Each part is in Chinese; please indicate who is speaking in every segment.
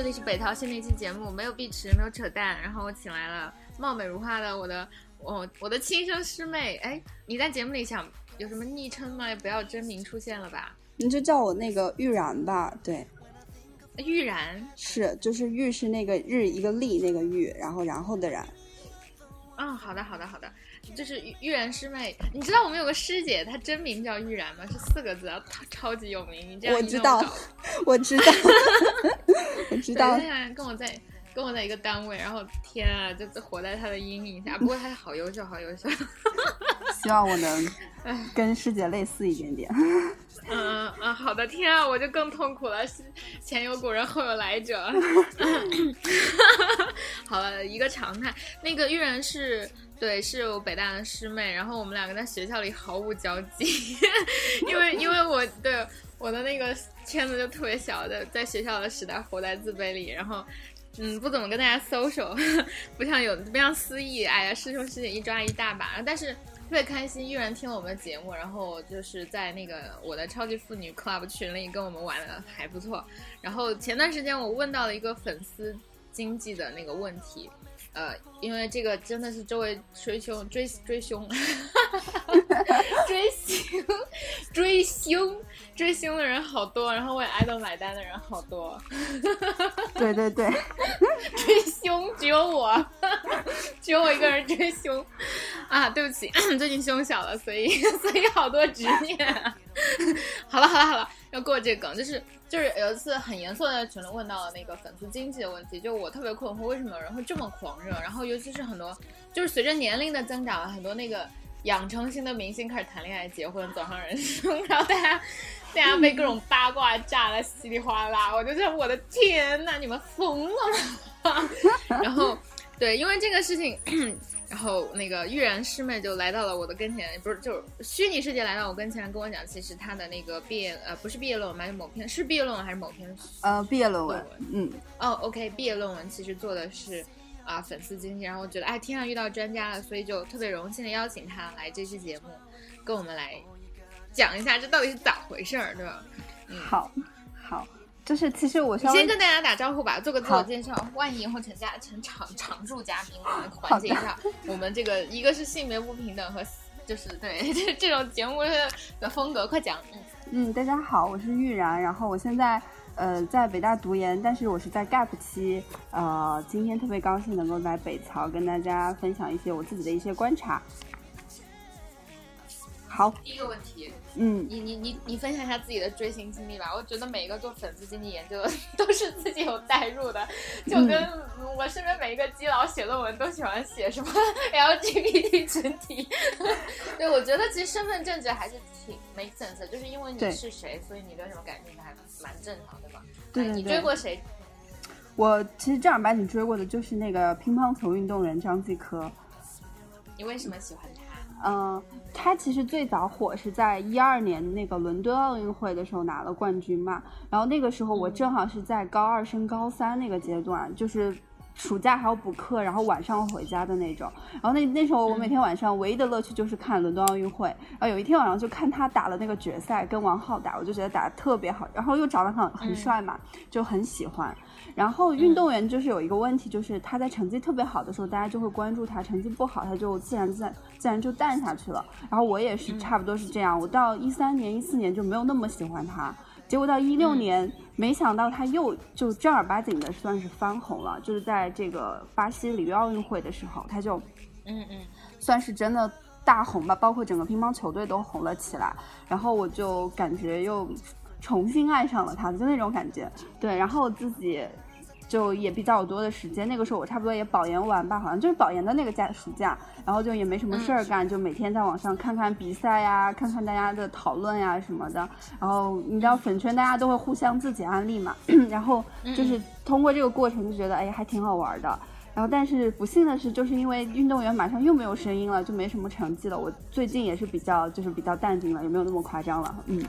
Speaker 1: 这里是北淘新的一期节目，没有碧池，没有扯淡，然后我请来了貌美如花的我的我我的亲生师妹。哎，你在节目里想有什么昵称吗？也不要真名出现了吧？
Speaker 2: 你就叫我那个玉然吧。对，
Speaker 1: 玉然
Speaker 2: 是就是玉是那个日一个立那个玉，然后然后的然。
Speaker 1: 嗯，好的好的好的。就是玉玉然师妹，你知道我们有个师姐，她真名叫玉然吗？是四个字，超超级有名。你这样
Speaker 2: 我 知道，我知道，我知道。
Speaker 1: 跟我在跟我在一个单位，然后天啊，就活在她的阴影下。不过她好优秀，好优秀。
Speaker 2: 希望我能跟师姐类似一点点。
Speaker 1: 嗯嗯，好的，天啊，我就更痛苦了。前有古人，后有来者。好了，一个常态。那个玉然是。对，是我北大的师妹，然后我们两个在学校里毫无交集，因为 因为我对我的那个圈子就特别小，在在学校的时代活在自卑里，然后嗯不怎么跟大家 social，不像有不像思义，哎呀师兄师姐一抓一大把，但是特别开心，依然听了我们的节目，然后就是在那个我的超级妇女 club 群里跟我们玩的还不错，然后前段时间我问到了一个粉丝经济的那个问题。呃，因为这个真的是周围追凶追追凶，追星 追星追星的人好多，然后为爱豆买单的人好多。
Speaker 2: 对对对，
Speaker 1: 追凶只有我，只有我一个人追凶啊！对不起，最近胸小了，所以所以好多执念。好了好了好了，要过这个梗，就是就是有一次很严肃的在群里问到了那个粉丝经济的问题，就我特别困惑，为什么有人会这么狂热？然后尤其是很多，就是随着年龄的增长，很多那个养成型的明星开始谈恋爱、结婚、走上人生，然后大家大家被各种八卦炸的稀里哗啦，我就觉得我的天呐，你们疯了吗？然后对，因为这个事情。然后那个玉然师妹就来到了我的跟前，不是就是虚拟世界来到我跟前，跟我讲，其实她的那个毕业呃不是毕业论文，是某篇是毕业论文还是某篇
Speaker 2: 呃毕业论文，嗯
Speaker 1: 哦 OK 毕业论文其实做的是啊粉丝经济，然后我觉得哎天上遇到专家了，所以就特别荣幸的邀请他来这期节目，跟我们来讲一下这到底是咋回事儿，对吧？
Speaker 2: 嗯，好，好。就是其实我
Speaker 1: 先跟大家打招呼吧，做个自我介绍。万一以后成家成常常驻嘉宾，我们缓解一下我们这个一个是性别不平等和就是对 这这种节目的风格，快讲。
Speaker 2: 嗯嗯，大家好，我是玉然，然后我现在呃在北大读研，但是我是在 gap 期。呃，今天特别高兴能够来北曹跟大家分享一些我自己的一些观察。好，
Speaker 1: 第一个问题，嗯，你你你你分享一下自己的追星经历吧。我觉得每一个做粉丝经济研究的 都是自己有代入的，就跟我身边每一个基佬写论文都喜欢写什么 LGBT 群体。对，我觉得其实身份政治还是挺 make sense，就是因为你是谁，所以你对什么感兴趣还蛮正常的嘛。
Speaker 2: 对
Speaker 1: 你追过谁？
Speaker 2: 我其实正儿八经追过的就是那个乒乓球运动员张继科。
Speaker 1: 你为什么喜欢他？
Speaker 2: 嗯，他其实最早火是在一二年那个伦敦奥运会的时候拿了冠军嘛，然后那个时候我正好是在高二升高三那个阶段，就是暑假还要补课，然后晚上回家的那种。然后那那时候我每天晚上唯一的乐趣就是看伦敦奥运会。然后有一天晚上就看他打了那个决赛，跟王浩打，我就觉得打的特别好，然后又长得很很帅嘛，就很喜欢。然后运动员就是有一个问题，就是他在成绩特别好的时候，大家就会关注他；成绩不好，他就自然自然自然就淡下去了。然后我也是差不多是这样，我到一三年、一四年就没有那么喜欢他，结果到一六年，没想到他又就正儿八经的算是翻红了，就是在这个巴西里约奥运会的时候，他就，
Speaker 1: 嗯嗯，
Speaker 2: 算是真的大红吧，包括整个乒乓球队都红了起来。然后我就感觉又。重新爱上了他，就那种感觉。对，然后自己就也比较多的时间。那个时候我差不多也保研完吧，好像就是保研的那个假暑假，然后就也没什么事儿干，就每天在网上看看比赛呀，看看大家的讨论呀什么的。然后你知道粉圈大家都会互相自己安利嘛，然后就是通过这个过程就觉得哎还挺好玩的。然后但是不幸的是，就是因为运动员马上又没有声音了，就没什么成绩了。我最近也是比较就是比较淡定了，也没有那么夸张了。嗯。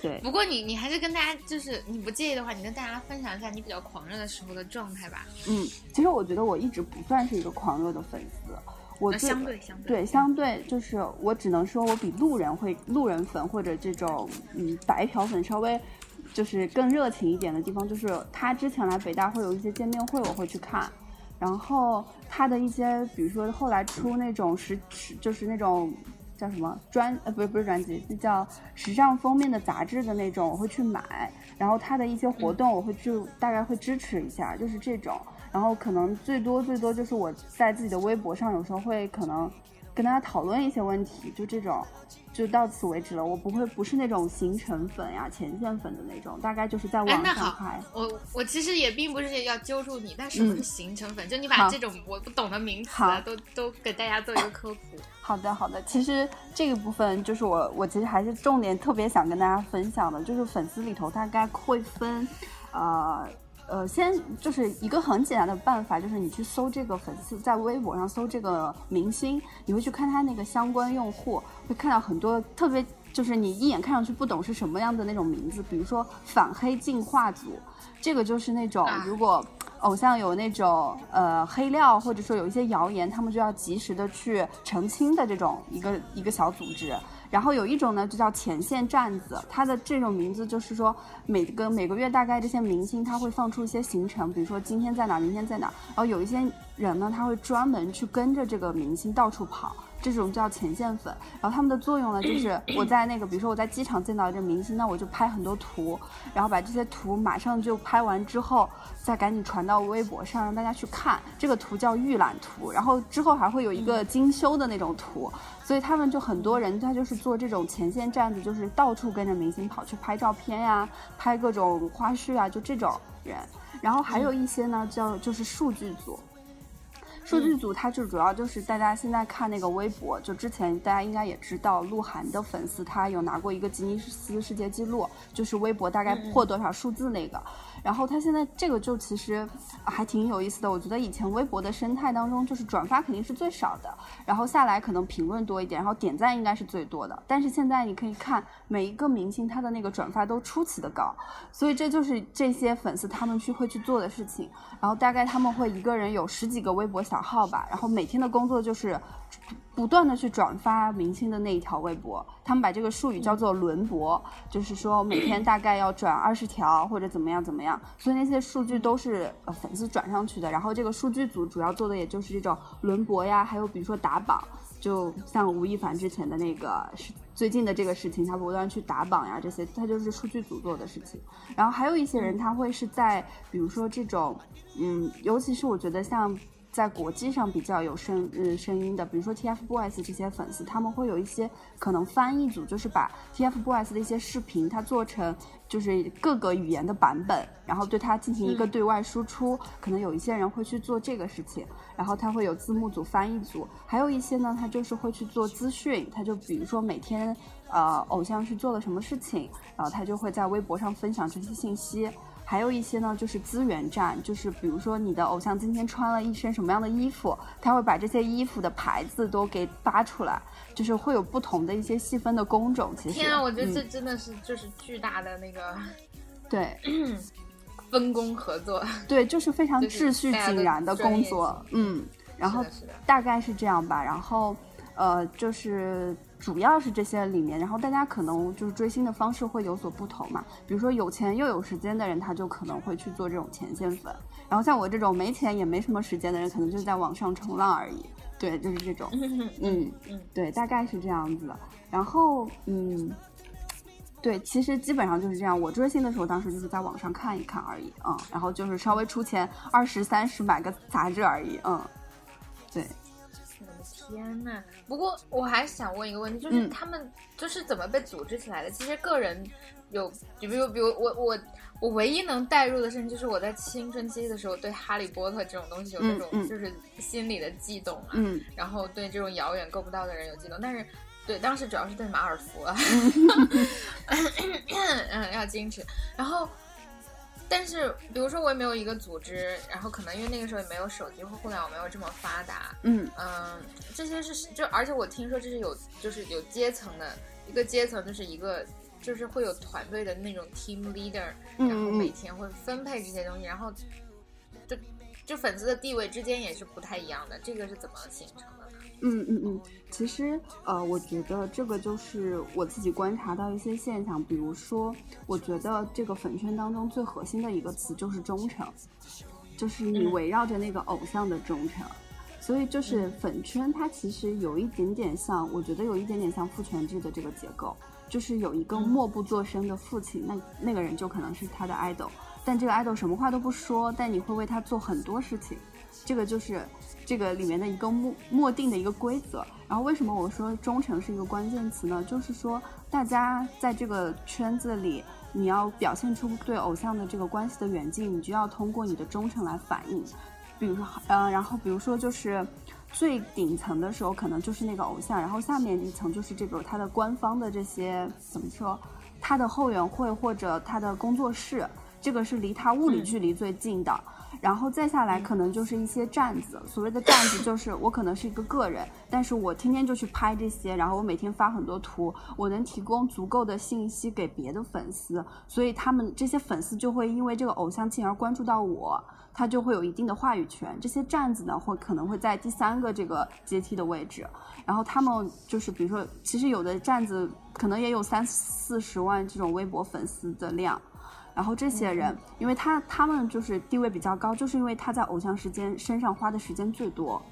Speaker 2: 对，
Speaker 1: 不过你你还是跟大家就是你不介意的话，你跟大家分享一下你比较狂热的时候的状态吧。
Speaker 2: 嗯，其实我觉得我一直不算是一个狂热的粉丝，我
Speaker 1: 相对相
Speaker 2: 对对相对就是我只能说我比路人会路人粉或者这种嗯白嫖粉稍微就是更热情一点的地方，就是他之前来北大会有一些见面会，我会去看。然后他的一些，比如说后来出那种时，就是那种叫什么专呃，不是不是专辑，那叫时尚封面的杂志的那种，我会去买。然后它的一些活动，我会去大概会支持一下，就是这种。然后可能最多最多就是我在自己的微博上，有时候会可能。跟大家讨论一些问题，就这种，就到此为止了。我不会不是那种行程粉呀、前线粉的那种，大概就是在网上拍。
Speaker 1: 我我其实也并不是要揪住你，但什么是行程粉？就你把这种我不懂的名词都都给大家做一个科普。
Speaker 2: 好的好的，其实这个部分就是我我其实还是重点特别想跟大家分享的，就是粉丝里头大概会分，呃。呃，先就是一个很简单的办法，就是你去搜这个粉丝，在微博上搜这个明星，你会去看他那个相关用户，会看到很多特别，就是你一眼看上去不懂是什么样的那种名字，比如说反黑进化组，这个就是那种如果偶像有那种呃黑料，或者说有一些谣言，他们就要及时的去澄清的这种一个一个小组织。然后有一种呢，就叫前线站子，它的这种名字就是说，每个每个月大概这些明星他会放出一些行程，比如说今天在哪，明天在哪。然后有一些人呢，他会专门去跟着这个明星到处跑，这种叫前线粉。然后他们的作用呢，就是 我在那个，比如说我在机场见到这个明星，那我就拍很多图，然后把这些图马上就拍完之后，再赶紧传到微博上让大家去看。这个图叫预览图，然后之后还会有一个精修的那种图。所以他们就很多人，他就是做这种前线站子，就是到处跟着明星跑去拍照片呀，拍各种花絮啊，就这种人。然后还有一些呢，叫就是数据组。数据组，它就主要就是大家现在看那个微博，就之前大家应该也知道，鹿晗的粉丝他有拿过一个吉尼斯世界纪录，就是微博大概破多少数字那个。然后他现在这个就其实还挺有意思的，我觉得以前微博的生态当中，就是转发肯定是最少的，然后下来可能评论多一点，然后点赞应该是最多的。但是现在你可以看每一个明星他的那个转发都出奇的高，所以这就是这些粉丝他们去会去做的事情。然后大概他们会一个人有十几个微博小号吧，然后每天的工作就是不断的去转发明星的那一条微博。他们把这个术语叫做轮博，就是说每天大概要转二十条或者怎么样怎么样。所以那些数据都是呃粉丝转上去的。然后这个数据组主要做的也就是这种轮博呀，还有比如说打榜，就像吴亦凡之前的那个是最近的这个事情，他不断去打榜呀这些，他就是数据组做的事情。然后还有一些人他会是在比如说这种。嗯，尤其是我觉得像在国际上比较有声呃声音的，比如说 TFBOYS 这些粉丝，他们会有一些可能翻译组，就是把 TFBOYS 的一些视频，它做成就是各个语言的版本，然后对它进行一个对外输出。可能有一些人会去做这个事情，然后他会有字幕组、翻译组，还有一些呢，他就是会去做资讯，他就比如说每天呃偶像是做了什么事情，然后他就会在微博上分享这些信息。还有一些呢，就是资源站，就是比如说你的偶像今天穿了一身什么样的衣服，他会把这些衣服的牌子都给扒出来，就是会有不同的一些细分的工种。其实，
Speaker 1: 天啊，我觉得这真的是就是巨大的那个，
Speaker 2: 对，
Speaker 1: 分工合作，
Speaker 2: 对，就是非常秩序井然的工作，嗯，然后大概是这样吧，然后呃，就是。主要是这些里面，然后大家可能就是追星的方式会有所不同嘛。比如说有钱又有时间的人，他就可能会去做这种前线粉。然后像我这种没钱也没什么时间的人，可能就在网上冲浪而已。对，就是这种。嗯嗯，对，大概是这样子。然后嗯，对，其实基本上就是这样。我追星的时候，当时就是在网上看一看而已。嗯，然后就是稍微出钱二十三十买个杂志而已。嗯，对。
Speaker 1: 天呐！不过我还想问一个问题，就是他们就是怎么被组织起来的？其实个人有，就比如比如我我我唯一能代入的事情，就是我在青春期的时候对哈利波特这种东西有那种就是心里的悸动啊，然后对这种遥远够不到的人有悸动，但是对当时主要是对马尔福啊，嗯，要矜持，然后。但是，比如说我也没有一个组织，然后可能因为那个时候也没有手机或互联网没有这么发达，
Speaker 2: 嗯
Speaker 1: 嗯，这些是就而且我听说这是有就是有阶层的一个阶层，就是一个就是会有团队的那种 team leader，然后每天会分配这些东西，然后就就粉丝的地位之间也是不太一样的，这个是怎么形成？
Speaker 2: 嗯嗯嗯，其实呃，我觉得这个就是我自己观察到一些现象，比如说，我觉得这个粉圈当中最核心的一个词就是忠诚，就是你围绕着那个偶像的忠诚，所以就是粉圈它其实有一点点像，我觉得有一点点像父权制的这个结构，就是有一个默不作声的父亲，那那个人就可能是他的 idol，但这个 idol 什么话都不说，但你会为他做很多事情，这个就是。这个里面的一个默默定的一个规则，然后为什么我说忠诚是一个关键词呢？就是说大家在这个圈子里，你要表现出对偶像的这个关系的远近，你就要通过你的忠诚来反映。比如说，呃，然后比如说就是最顶层的时候，可能就是那个偶像，然后下面一层就是这个他的官方的这些怎么说，他的后援会或者他的工作室，这个是离他物理距离最近的。然后再下来，可能就是一些站子。所谓的站子，就是我可能是一个个人，但是我天天就去拍这些，然后我每天发很多图，我能提供足够的信息给别的粉丝，所以他们这些粉丝就会因为这个偶像进而关注到我，他就会有一定的话语权。这些站子呢，会可能会在第三个这个阶梯的位置，然后他们就是比如说，其实有的站子可能也有三四十万这种微博粉丝的量。然后这些人，因为他他们就是地位比较高，就是因为他在偶像时间身上花的时间最多，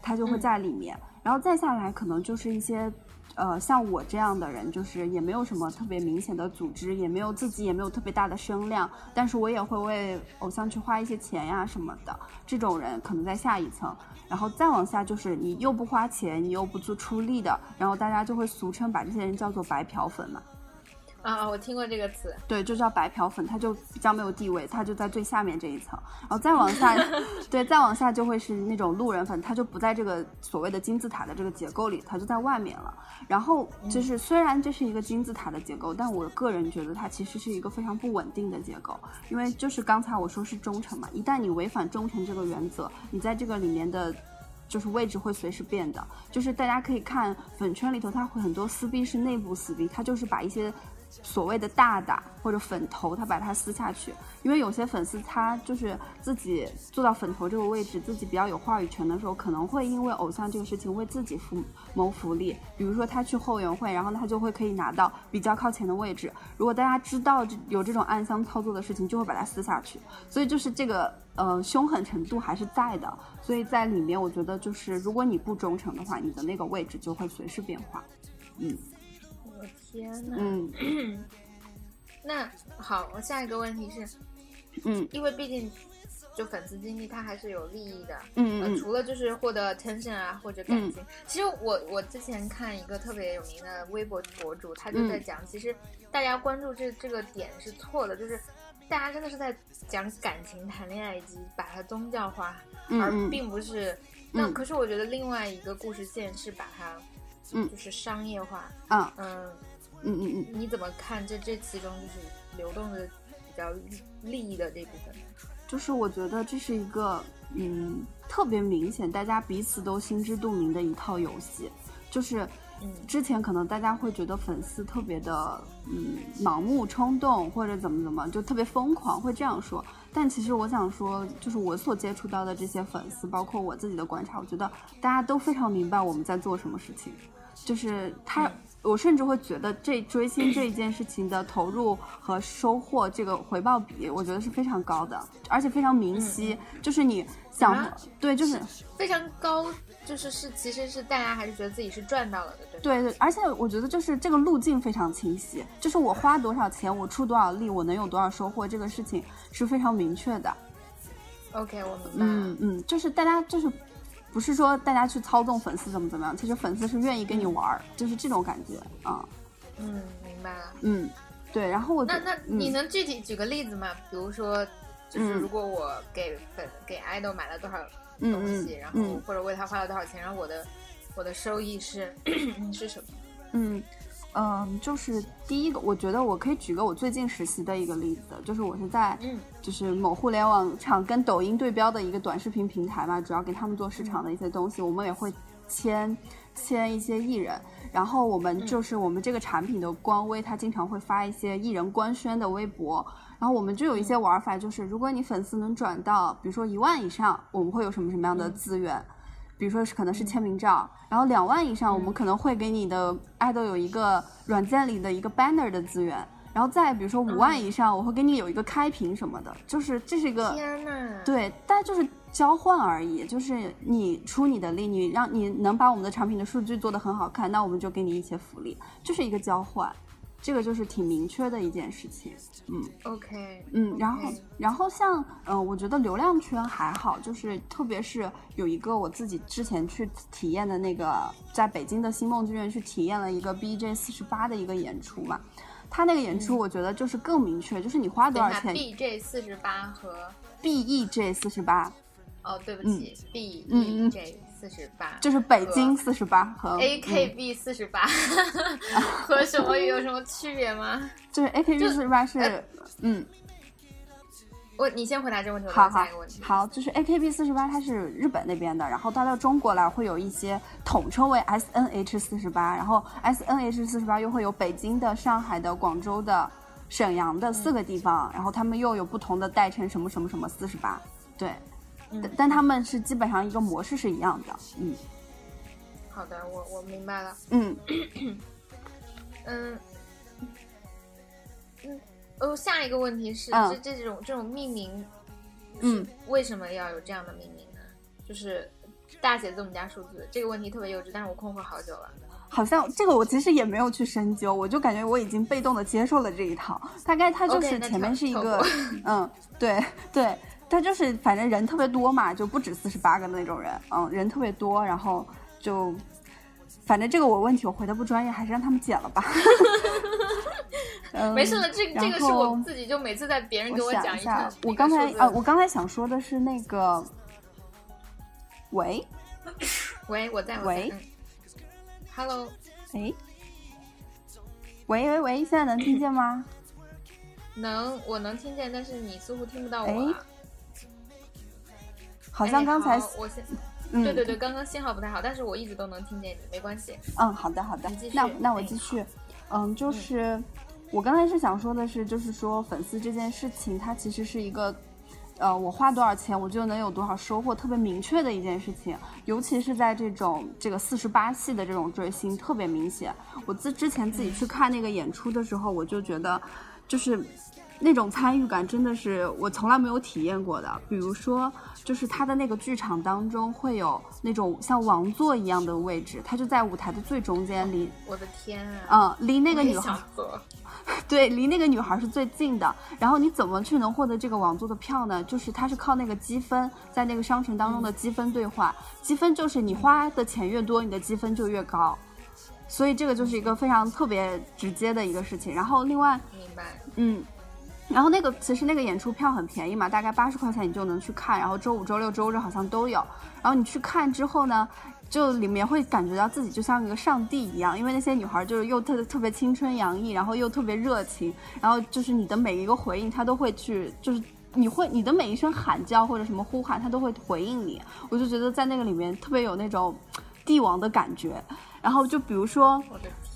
Speaker 2: 他就会在里面。然后再下来，可能就是一些，呃，像我这样的人，就是也没有什么特别明显的组织，也没有自己也没有特别大的声量，但是我也会为偶像去花一些钱呀什么的。这种人可能在下一层，然后再往下就是你又不花钱，你又不做出力的，然后大家就会俗称把这些人叫做白嫖粉嘛。
Speaker 1: 啊，我听过这个词，
Speaker 2: 对，就叫白嫖粉，它就比较没有地位，它就在最下面这一层，然后再往下，对，再往下就会是那种路人粉，它就不在这个所谓的金字塔的这个结构里，它就在外面了。然后就是虽然这是一个金字塔的结构，但我个人觉得它其实是一个非常不稳定的结构，因为就是刚才我说是忠诚嘛，一旦你违反忠诚这个原则，你在这个里面的，就是位置会随时变的。就是大家可以看粉圈里头，它会很多撕逼是内部撕逼，它就是把一些。所谓的大大或者粉头，他把它撕下去，因为有些粉丝他就是自己做到粉头这个位置，自己比较有话语权的时候，可能会因为偶像这个事情为自己福谋福利。比如说他去后援会，然后他就会可以拿到比较靠前的位置。如果大家知道有这种暗箱操作的事情，就会把它撕下去。所以就是这个呃凶狠程度还是在的。所以在里面，我觉得就是如果你不忠诚的话，你的那个位置就会随时变化。嗯。
Speaker 1: 天呐，嗯，那好，我下一个问题是，
Speaker 2: 嗯，
Speaker 1: 因为毕竟就粉丝经济它还是有利益的，
Speaker 2: 嗯
Speaker 1: 嗯，除了就是获得 attention 啊或者感情，其实我我之前看一个特别有名的微博博主，他就在讲，其实大家关注这这个点是错的，就是大家真的是在讲感情、谈恋爱以及把它宗教化，而并不是，那可是我觉得另外一个故事线是把它，
Speaker 2: 嗯，
Speaker 1: 就是商业化，
Speaker 2: 嗯。
Speaker 1: 嗯。
Speaker 2: 嗯嗯嗯，
Speaker 1: 你怎么看这这其中就是流动的比较利益的这部分？
Speaker 2: 就是我觉得这是一个嗯特别明显，大家彼此都心知肚明的一套游戏。就是之前可能大家会觉得粉丝特别的嗯盲目冲动或者怎么怎么就特别疯狂会这样说，但其实我想说，就是我所接触到的这些粉丝，包括我自己的观察，我觉得大家都非常明白我们在做什么事情，就是他。我甚至会觉得这追星这一件事情的投入和收获这个回报比，我觉得是非常高的，而且非常明晰。就是你想，对，就是
Speaker 1: 非常高，就是是其实是大家还是觉得自己是赚到了的，
Speaker 2: 对。对对，而且我觉得就是这个路径非常清晰，就是我花多少钱，我出多少力，我能有多少收获，这个事情是非常明确的。
Speaker 1: OK，我明白。
Speaker 2: 嗯嗯，就是大家就是。不是说大家去操纵粉丝怎么怎么样，其实粉丝是愿意跟你玩儿，就是这种感觉
Speaker 1: 啊。嗯，明白了。
Speaker 2: 嗯，对。然后我
Speaker 1: 那那你能具体举个例子吗？比如说，就是如果我给粉给爱豆买了多少东西，然后或者为他花了多少钱，然后我的我的收益是 是什么？
Speaker 2: 嗯。嗯，就是第一个，我觉得我可以举个我最近实习的一个例子，就是我是在，就是某互联网厂跟抖音对标的一个短视频平台嘛，主要给他们做市场的一些东西，我们也会签签一些艺人，然后我们就是我们这个产品的官微，它经常会发一些艺人官宣的微博，然后我们就有一些玩法，就是如果你粉丝能转到，比如说一万以上，我们会有什么什么样的资源。比如说是可能是签名照，然后两万以上，我们可能会给你的爱豆有一个软件里的一个 banner 的资源，然后再比如说五万以上，我会给你有一个开屏什么的，就是这是一个
Speaker 1: 天呐，
Speaker 2: 对，但就是交换而已，就是你出你的力，你让你能把我们的产品的数据做得很好看，那我们就给你一些福利，就是一个交换。这个就是挺明确的一件事情，嗯
Speaker 1: ，OK，
Speaker 2: 嗯，然后，然后像，嗯，我觉得流量圈还好，就是特别是有一个我自己之前去体验的那个，在北京的星梦剧院去体验了一个 BJ 四十八的一个演出嘛，他那个演出我觉得就是更明确，就是你花多少钱
Speaker 1: ？BJ 四十八和
Speaker 2: BEJ 四十八，
Speaker 1: 哦，对不起，BEJ。四十八
Speaker 2: 就是北京四十八和
Speaker 1: AKB 四十八 和什么有什么区别吗？
Speaker 2: 就是 AKB 四十八是嗯，
Speaker 1: 我你先回答这个问题，
Speaker 2: 好好
Speaker 1: 个问题。
Speaker 2: 好，就是 AKB 四十八它是日本那边的，然后到到中国来会有一些统称为 SNH 四十八，然后 SNH 四十八又会有北京的、上海的、广州的、沈阳的四个地方，然后他们又有不同的代称，什么什么什么四十八，对。但他们是基本上一个模式是一样的，嗯。
Speaker 1: 好的，我我明白了。
Speaker 2: 嗯
Speaker 1: 嗯嗯。哦，下一个问题是，这这种这种命名，
Speaker 2: 嗯，
Speaker 1: 为什么要有这样的命名呢？就是大写字母加数字，这个问题特别幼稚，但是我困惑好久了。
Speaker 2: 好像这个我其实也没有去深究，我就感觉我已经被动的接受了这一套。大概它就是前面是一个，嗯，对对。他就是，反正人特别多嘛，就不止四十八个那种人，嗯，人特别多，然后就，反正这个我问题我回的不专业，还是让他们剪了吧。
Speaker 1: 没事了，这这个是我自己就每次在别人给
Speaker 2: 我
Speaker 1: 讲一
Speaker 2: 下，我刚才啊，我刚才想说的是那个，喂，
Speaker 1: 喂，我在，
Speaker 2: 喂
Speaker 1: ，Hello，
Speaker 2: 哎，喂喂喂，现在能听见吗？
Speaker 1: 能，我能听见，但是你似乎听不到我。
Speaker 2: 好像刚才
Speaker 1: 我先，对对对，刚刚信号不太好，但是我一直都能听见你，没关系。
Speaker 2: 嗯，好的好的，那那我继续。嗯，就是我刚才是想说的是，就是说粉丝这件事情，它其实是一个，呃，我花多少钱我就能有多少收获，特别明确的一件事情。尤其是在这种这个四十八系的这种追星，特别明显。我自之前自己去看那个演出的时候，我就觉得，就是。那种参与感真的是我从来没有体验过的。比如说，就是他的那个剧场当中会有那种像王座一样的位置，他就在舞台的最中间，离
Speaker 1: 我的天啊，
Speaker 2: 嗯，离那个女孩，对，离那个女孩是最近的。然后你怎么去能获得这个王座的票呢？就是他是靠那个积分，在那个商城当中的积分兑换，积分就是你花的钱越多，你的积分就越高。所以这个就是一个非常特别直接的一个事情。然后另外，
Speaker 1: 明白，
Speaker 2: 嗯。然后那个其实那个演出票很便宜嘛，大概八十块钱你就能去看。然后周五、周六、周日好像都有。然后你去看之后呢，就里面会感觉到自己就像一个上帝一样，因为那些女孩就是又特特别青春洋溢，然后又特别热情，然后就是你的每一个回应，她都会去，就是你会你的每一声喊叫或者什么呼喊，她都会回应你。我就觉得在那个里面特别有那种帝王的感觉。然后就比如说，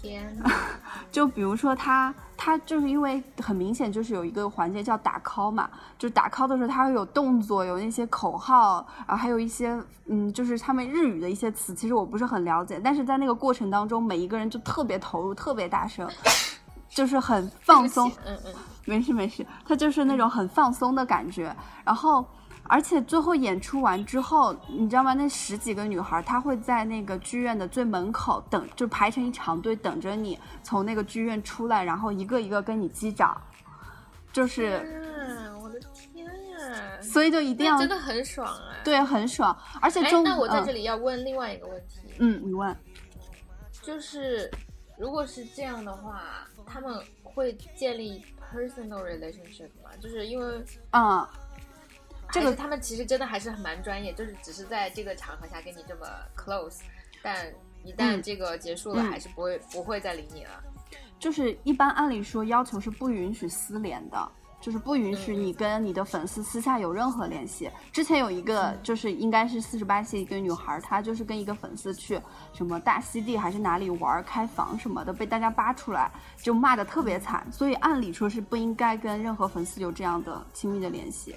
Speaker 1: 天，
Speaker 2: 就比如说他，他就是因为很明显就是有一个环节叫打 call 嘛，就打 call 的时候他会有动作，有那些口号，然后还有一些嗯，就是他们日语的一些词，其实我不是很了解，但是在那个过程当中，每一个人就特别投入，特别大声，就是很放松，
Speaker 1: 嗯嗯，
Speaker 2: 没事没事，他就是那种很放松的感觉，然后。而且最后演出完之后，你知道吗？那十几个女孩，她会在那个剧院的最门口等，就排成一长队等着你从那个剧院出来，然后一个一个跟你击掌，就是，
Speaker 1: 我的天呀！
Speaker 2: 所以就一定要
Speaker 1: 真的很爽啊！
Speaker 2: 对，很爽。而且中，
Speaker 1: 那我在这里要问另外一个问题。
Speaker 2: 嗯，你问，
Speaker 1: 就是如果是这样的话，他们会建立 personal relationship 吗？就是因为，
Speaker 2: 嗯。这个
Speaker 1: 他们其实真的还是很蛮专业，就是只是在这个场合下跟你这么 close，但一旦这个结束了，还是不会不会再理你了。
Speaker 2: 就是一般按理说要求是不允许私联的，就是不允许你跟你的粉丝私下有任何联系。之前有一个就是应该是四十八岁一个女孩，她就是跟一个粉丝去什么大溪地还是哪里玩开房什么的，被大家扒出来就骂的特别惨，所以按理说是不应该跟任何粉丝有这样的亲密的联系。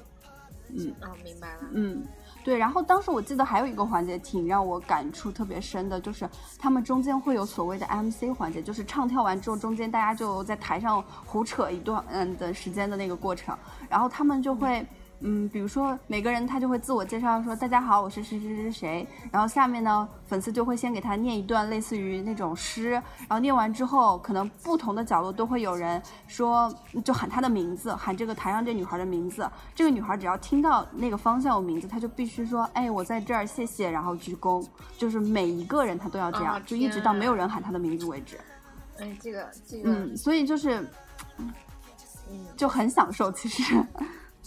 Speaker 2: 嗯，
Speaker 1: 哦，明白了。
Speaker 2: 嗯，对，然后当时我记得还有一个环节挺让我感触特别深的，就是他们中间会有所谓的 MC 环节，就是唱跳完之后，中间大家就在台上胡扯一段嗯的时间的那个过程，然后他们就会。嗯，嗯比如说每个人他就会自我介绍说：“大家好，我是谁谁谁谁。”然后下面呢，粉丝就会先给他念一段类似于那种诗，然后念完之后，可能不同的角落都会有人说，就喊他的名字，喊这个台上这女孩的名字。这个女孩只要听到那个方向有名字，她就必须说：“哎，我在这儿，谢谢。”然后鞠躬，就是每一个人她都要这样，就一直到没有人喊她的名字为止。
Speaker 1: 哎，这个这个，
Speaker 2: 嗯，所以就是，
Speaker 1: 嗯，
Speaker 2: 就很享受，其实。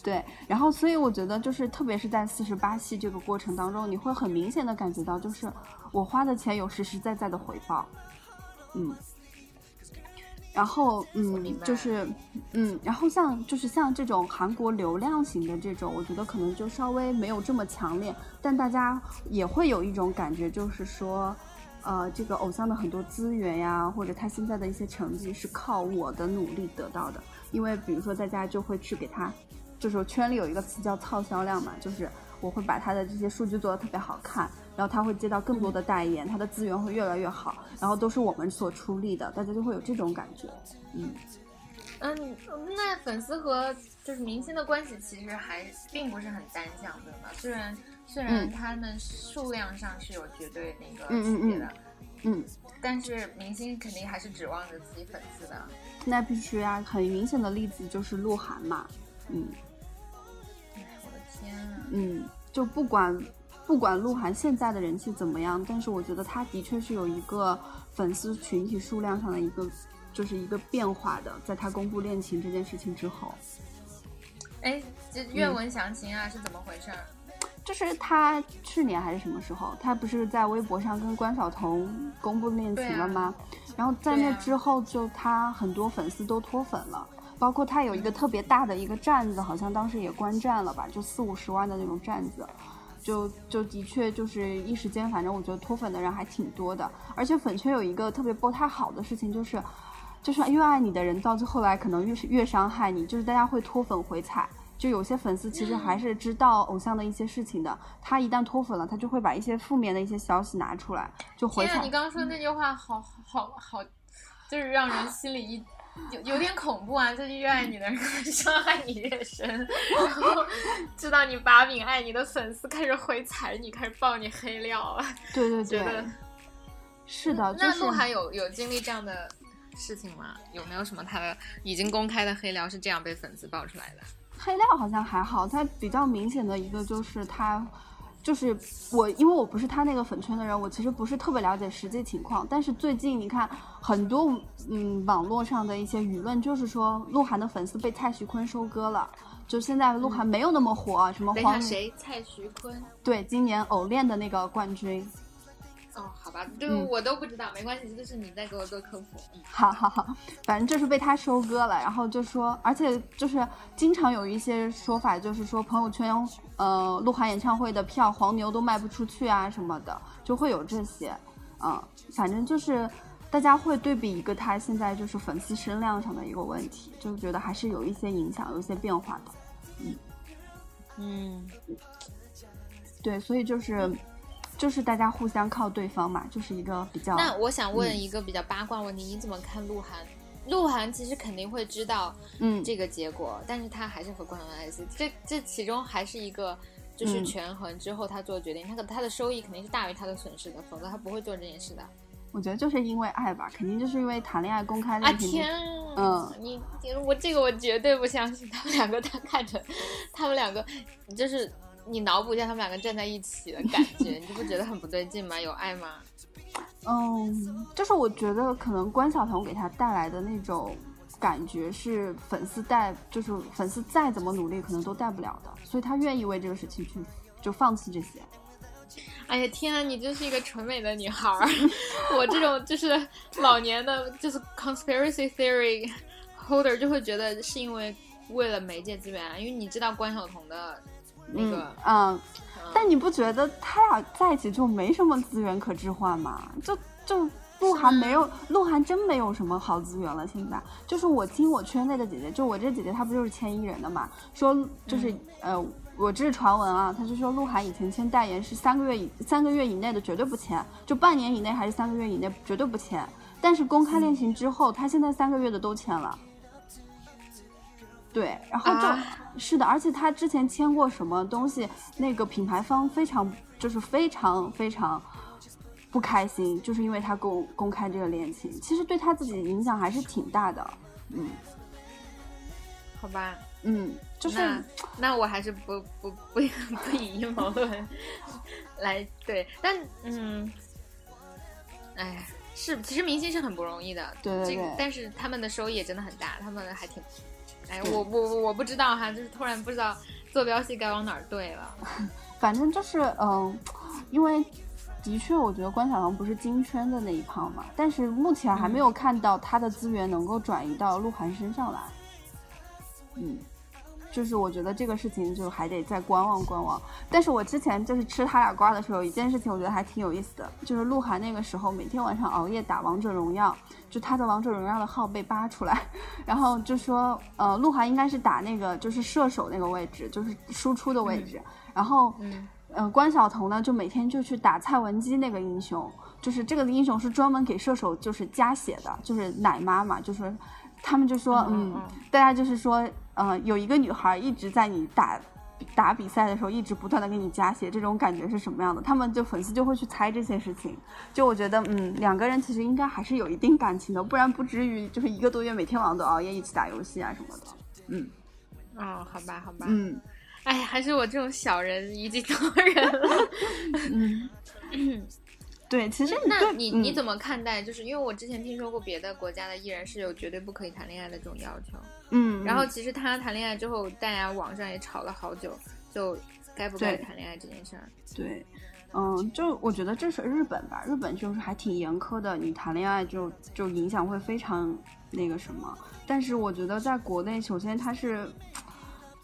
Speaker 2: 对，然后所以我觉得就是，特别是在四十八期这个过程当中，你会很明显的感觉到，就是我花的钱有实实在在的回报，嗯，然后嗯，就是嗯，然后像就是像这种韩国流量型的这种，我觉得可能就稍微没有这么强烈，但大家也会有一种感觉，就是说，呃，这个偶像的很多资源呀，或者他现在的一些成绩是靠我的努力得到的，因为比如说大家就会去给他。就是圈里有一个词叫操销量嘛，就是我会把他的这些数据做得特别好看，然后他会接到更多的代言，他的资源会越来越好，然后都是我们所出力的，大家就会有这种感觉。
Speaker 1: 嗯嗯，那粉丝和就是明星的关系其实还并不是很单向，对吗？虽然虽然他们数量上是有绝对那个区别的，
Speaker 2: 嗯，
Speaker 1: 但是明星肯定还是指望着自己粉丝的。
Speaker 2: 那必须啊，很明显的例子就是鹿晗嘛，嗯。嗯，就不管不管鹿晗现在的人气怎么样，但是我觉得他的确是有一个粉丝群体数量上的一个就是一个变化的，在他公布恋情这件事情之后。
Speaker 1: 哎，这愿闻详情啊，是怎么回事？
Speaker 2: 就是他去年还是什么时候，他不是在微博上跟关晓彤公布恋情了吗？然后在那之后，就他很多粉丝都脱粉了。包括他有一个特别大的一个站子，好像当时也观战了吧，就四五十万的那种站子，就就的确就是一时间，反正我觉得脱粉的人还挺多的。而且粉圈有一个特别不太好的事情，就是就是越爱你的人，到最后来可能越是越伤害你，就是大家会脱粉回踩。就有些粉丝其实还是知道偶像的一些事情的，他一旦脱粉了，他就会把一些负面的一些消息拿出来，就回踩。
Speaker 1: 你刚刚说那句话，好好好，就是让人心里一。有有点恐怖啊！就是越爱你的人伤害你越深，然后知道你把柄爱你的粉丝开始回踩你，开始爆你黑料了。
Speaker 2: 对对对，是的。
Speaker 1: 那鹿晗有有经历这样的事情吗？有没有什么他的已经公开的黑料是这样被粉丝爆出来的？
Speaker 2: 黑料好像还好，他比较明显的一个就是他。就是我，因为我不是他那个粉圈的人，我其实不是特别了解实际情况。但是最近你看，很多嗯网络上的一些舆论，就是说鹿晗的粉丝被蔡徐坤收割了，就现在鹿晗没有那么火，什么黄
Speaker 1: 谁？蔡徐坤？
Speaker 2: 对，今年偶练的那个冠军。
Speaker 1: 哦，好吧，这个我都不知道，没关系，这是你在给我做科普。
Speaker 2: 好好好，反正就是被他收割了，然后就说，而且就是经常有一些说法，就是说朋友圈，呃，鹿晗演唱会的票黄牛都卖不出去啊什么的，就会有这些，嗯，反正就是大家会对比一个他现在就是粉丝声量上的一个问题，就觉得还是有一些影响，有一些变化的，
Speaker 1: 嗯。嗯，
Speaker 2: 对，所以就是。就是大家互相靠对方嘛，就是一个比较。
Speaker 1: 那我想问一个比较八卦问题，你怎么看鹿晗？鹿晗其实肯定会知道，嗯，这个结果，但是他还是和关晓彤在一起。这这其中还是一个就是权衡之后他做决定，他的他的收益肯定是大于他的损失的，否则他不会做这件事的。
Speaker 2: 我觉得就是因为爱吧，肯定就是因为谈恋爱公开恋情。
Speaker 1: 啊天，嗯，你我这个我绝对不相信，他们两个他看着，他们两个就是。你脑补一下他们两个站在一起的感觉，你就不觉得很不对劲吗？有爱吗？
Speaker 2: 嗯，就是我觉得可能关晓彤给他带来的那种感觉是粉丝带，就是粉丝再怎么努力可能都带不了的，所以他愿意为这个事情去就放弃这些。
Speaker 1: 哎呀天啊，你真是一个纯美的女孩儿！我这种就是老年的，就是 conspiracy theory holder 就会觉得是因为为了媒介资源，因为你知道关晓彤的。
Speaker 2: 嗯嗯，但你不觉得他俩在一起就没什么资源可置换吗？就就鹿晗没有，鹿晗真没有什么好资源了。现在就是我听我圈内的姐姐，就我这姐姐她不就是签艺人的嘛？说就是呃我这是传闻啊，她是说鹿晗以前签代言是三个月以三个月以内的绝对不签，就半年以内还是三个月以内绝对不签。但是公开恋情之后，他现在三个月的都签了。对，然后就、
Speaker 1: 啊
Speaker 2: 是的，而且他之前签过什么东西，那个品牌方非常就是非常非常不开心，就是因为他公公开这个恋情，其实对他自己影响还是挺大的。嗯。
Speaker 1: 好吧，
Speaker 2: 嗯，就是
Speaker 1: 那那我还是不不不不以阴谋论来对，但嗯，哎，是其实明星是很不容易的，
Speaker 2: 对对对
Speaker 1: 这个但是他们的收益也真的很大，他们还挺，哎，我我我我不知道哈，就是突然不知道坐标系该往哪儿对了，
Speaker 2: 反正就是嗯，因为的确，我觉得关晓彤不是金圈的那一胖嘛，但是目前还没有看到她的资源能够转移到鹿晗身上来。嗯，就是我觉得这个事情就还得再观望观望。但是我之前就是吃他俩瓜的时候，有一件事情我觉得还挺有意思的，就是鹿晗那个时候每天晚上熬夜打王者荣耀，就他的王者荣耀的号被扒出来，然后就说呃，鹿晗应该是打那个就是射手那个位置，就是输出的位置，然后。
Speaker 1: 嗯
Speaker 2: 呃，关晓彤呢，就每天就去打蔡文姬那个英雄，就是这个英雄是专门给射手就是加血的，就是奶妈嘛，就是他们就说，嗯，
Speaker 1: 嗯嗯
Speaker 2: 大家就是说，呃，有一个女孩一直在你打打比赛的时候，一直不断的给你加血，这种感觉是什么样的？他们就粉丝就会去猜这些事情，就我觉得，嗯，两个人其实应该还是有一定感情的，不然不至于就是一个多月每天晚上都熬夜一起打游戏啊什么的。嗯
Speaker 1: 哦，好吧好吧，
Speaker 2: 嗯
Speaker 1: 哎，还是我这种小人一击多人了。
Speaker 2: 嗯，对，其实
Speaker 1: 那你你
Speaker 2: 嗯
Speaker 1: 怎么看待？就是因为我之前听说过别的国家的艺人是有绝对不可以谈恋爱的这种要求，
Speaker 2: 嗯，
Speaker 1: 然后其实他谈恋爱之后，大家网上也吵了好久，就该不该谈恋爱这件事儿。
Speaker 2: 对，嗯，就我觉得这是日本吧，日本就是还挺严苛的，你谈恋爱就就影响会非常那个什么。但是我觉得在国内，首先它是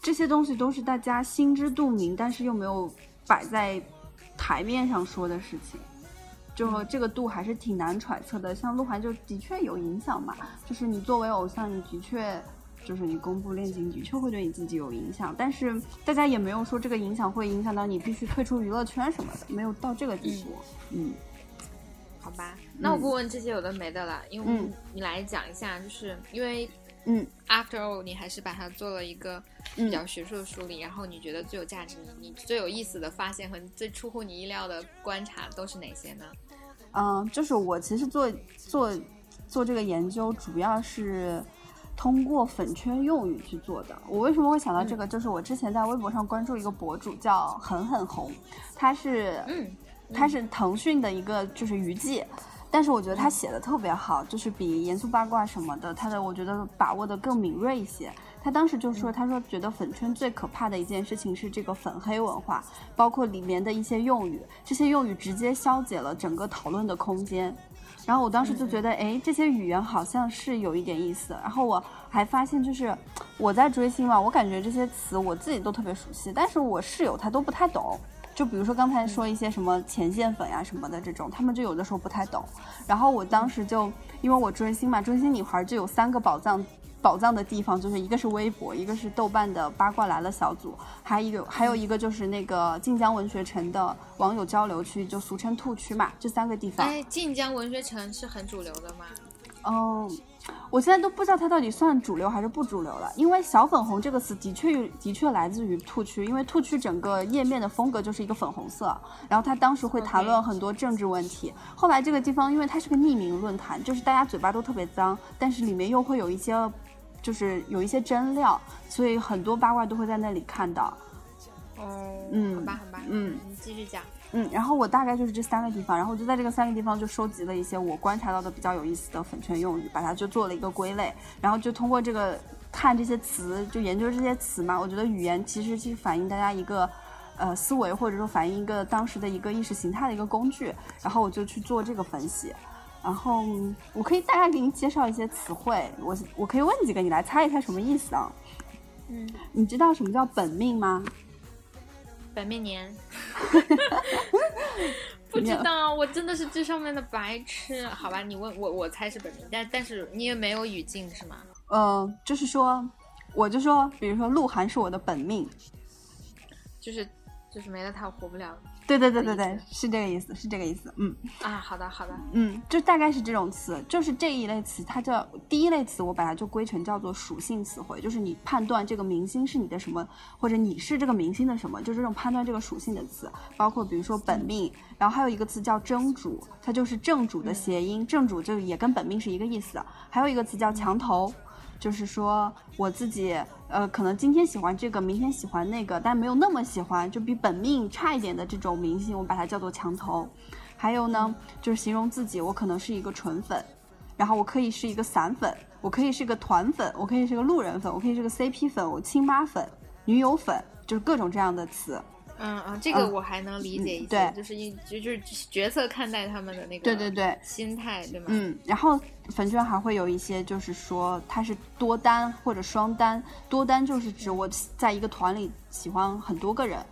Speaker 2: 这些东西都是大家心知肚明，但是又没有摆在台面上说的事情。就这个度还是挺难揣测的，像鹿晗就的确有影响嘛，就是你作为偶像，你的确就是你公布恋情的确会对你自己有影响，但是大家也没有说这个影响会影响到你必须退出娱乐圈什么的，没有到这个地步。嗯。
Speaker 1: 好吧，那我不问这些有的没的了，因为
Speaker 2: 嗯
Speaker 1: 你来讲一下，就是因为
Speaker 2: 嗯。
Speaker 1: After All，你还是把它做了一个比较学术的梳理，然后你觉得最有价值、你你最有意思的发现和最出乎你意料的观察都是哪些呢？
Speaker 2: 嗯、就是我其实做做做这个研究，主要是通过粉圈用语去做的。我为什么会想到这个？就是我之前在微博上关注一个博主叫狠狠红，他是
Speaker 1: 嗯，
Speaker 2: 他是腾讯的一个就是娱记，但是我觉得他写的特别好，就是比严肃八卦什么的，他的我觉得把握的更敏锐一些。他当时就说，他说觉得粉圈最可怕的一件事情是这个粉黑文化，包括里面的一些用语，这些用语直接消解了整个讨论的空间。然后我当时就觉得，哎，这些语言好像是有一点意思。然后我还发现，就是我在追星嘛，我感觉这些词我自己都特别熟悉，但是我室友他都不太懂。就比如说刚才说一些什么前线粉呀什么的这种，他们就有的时候不太懂。然后我当时就因为我追星嘛，追星女孩就有三个宝藏。宝藏的地方就是一个是微博，一个是豆瓣的八卦来了小组，还有一个还有一个就是那个晋江文学城的网友交流区，就俗称兔区嘛，这三个地方。
Speaker 1: 哎，晋江文学城是很主流的吗？
Speaker 2: 嗯，我现在都不知道它到底算主流还是不主流了，因为“小粉红”这个词的确的确来自于兔区，因为兔区整个页面的风格就是一个粉红色，然后他当时会谈论很多政治问题。后来这个地方，因为它是个匿名论坛，就是大家嘴巴都特别脏，但是里面又会有一些，就是有一些真料，所以很多八卦都会在那里看到。
Speaker 1: 哦，
Speaker 2: 嗯
Speaker 1: 好吧，好吧，
Speaker 2: 嗯，
Speaker 1: 你继续讲。
Speaker 2: 嗯，然后我大概就是这三个地方，然后我就在这个三个地方就收集了一些我观察到的比较有意思的粉圈用语，把它就做了一个归类，然后就通过这个看这些词，就研究这些词嘛。我觉得语言其实是反映大家一个呃思维，或者说反映一个当时的一个意识形态的一个工具，然后我就去做这个分析。然后嗯我可以大概给你介绍一些词汇，我我可以问几个，你来猜一猜什么意思啊？
Speaker 1: 嗯，
Speaker 2: 你知道什么叫本命吗？
Speaker 1: 本命年。不知道，我真的是这上面的白痴。好吧，你问我，我猜是本命，但但是你也没有语境是吗？
Speaker 2: 呃，就是说，我就说，比如说鹿晗是我的本命，
Speaker 1: 就是就是没了他我活不了
Speaker 2: 对对对对对是这个意思，是这个意思。嗯
Speaker 1: 啊。好的好的，
Speaker 2: 嗯，就大概是这种词，就是这一类词，它叫第一类词，我把它就归成叫做属性词汇，就是你判断这个明星是你的什么，或者你是这个明星的什么，就这种判断这个属性的词，包括比如说本命，然后还有一个词叫真主，它就是正主的谐音，正主就也跟本命是一个意思，还有一个词叫墙头。就是说我自己，呃，可能今天喜欢这个，明天喜欢那个，但没有那么喜欢，就比本命差一点的这种明星，我把它叫做墙头。还有呢，就是形容自己，我可能是一个纯粉，然后我可以是一个散粉，我可以是个团粉，我可以是个路人粉，我可以是个 CP 粉，我亲妈粉、女友粉，就是各种这样的词。
Speaker 1: 嗯嗯，这个
Speaker 2: 嗯
Speaker 1: 我还能理解一些，
Speaker 2: 嗯对
Speaker 1: 就是一就就是角色看待他们的那个
Speaker 2: 对对对，
Speaker 1: 心态，对吗？
Speaker 2: 嗯，然后粉圈还会有一些，就是说它是多单或者双单。多单就是指我在一个团里喜欢很多个人，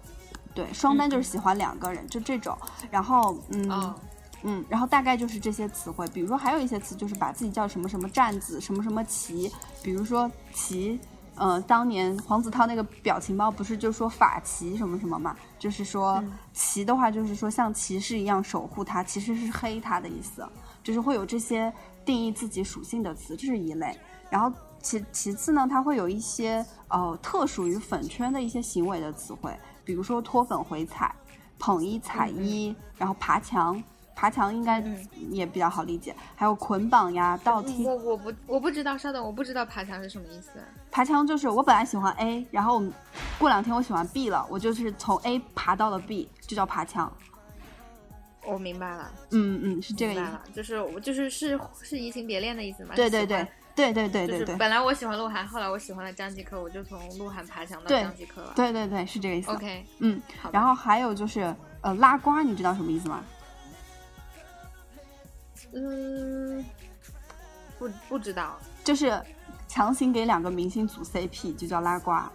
Speaker 2: 对，双单就是喜欢两个人，就这种。然后，嗯、
Speaker 1: 哦，
Speaker 2: 嗯，然后大概就是这些词汇。比如说还有一些词，就是把自己叫什么什么站子，什么什么旗，比如说旗。呃，当年黄子韬那个表情包不是就说法旗什么什么嘛，就是说
Speaker 1: 嗯
Speaker 2: 旗的话，就是说像骑士一样守护他，其实是黑他的意思，就是会有这些定义自己属性的词，这是一类。然后其其次呢，它会有一些呃特属于粉圈的一些行为的词汇，比如说脱粉回踩、捧一踩一，然后爬墙。爬墙应该
Speaker 1: 嗯
Speaker 2: 也比较好理解，还有捆绑呀、倒踢
Speaker 1: 我我不我不知道，稍等，我不知道爬墙是什么意思。
Speaker 2: 爬墙就是我本来喜欢 A，然后过两天我喜欢 B 了，我就是从 A 爬到了 B，就叫爬墙。
Speaker 1: 我明白了，
Speaker 2: 嗯嗯，是这个意思。
Speaker 1: 就是我就是是是移情别恋的意思吗？
Speaker 2: 对对对对对对
Speaker 1: 就是
Speaker 2: 对对
Speaker 1: 本来我喜欢鹿晗，后来我喜欢了张继科，我就从鹿晗爬墙到
Speaker 2: 对
Speaker 1: 张继科了。
Speaker 2: 对对对，是这个意思。
Speaker 1: OK，
Speaker 2: 嗯，然后还有就是呃拉瓜，你知道什么意思吗？
Speaker 1: 嗯，不不知道。
Speaker 2: 就是强行给两个明星组 CP，就叫拉瓜。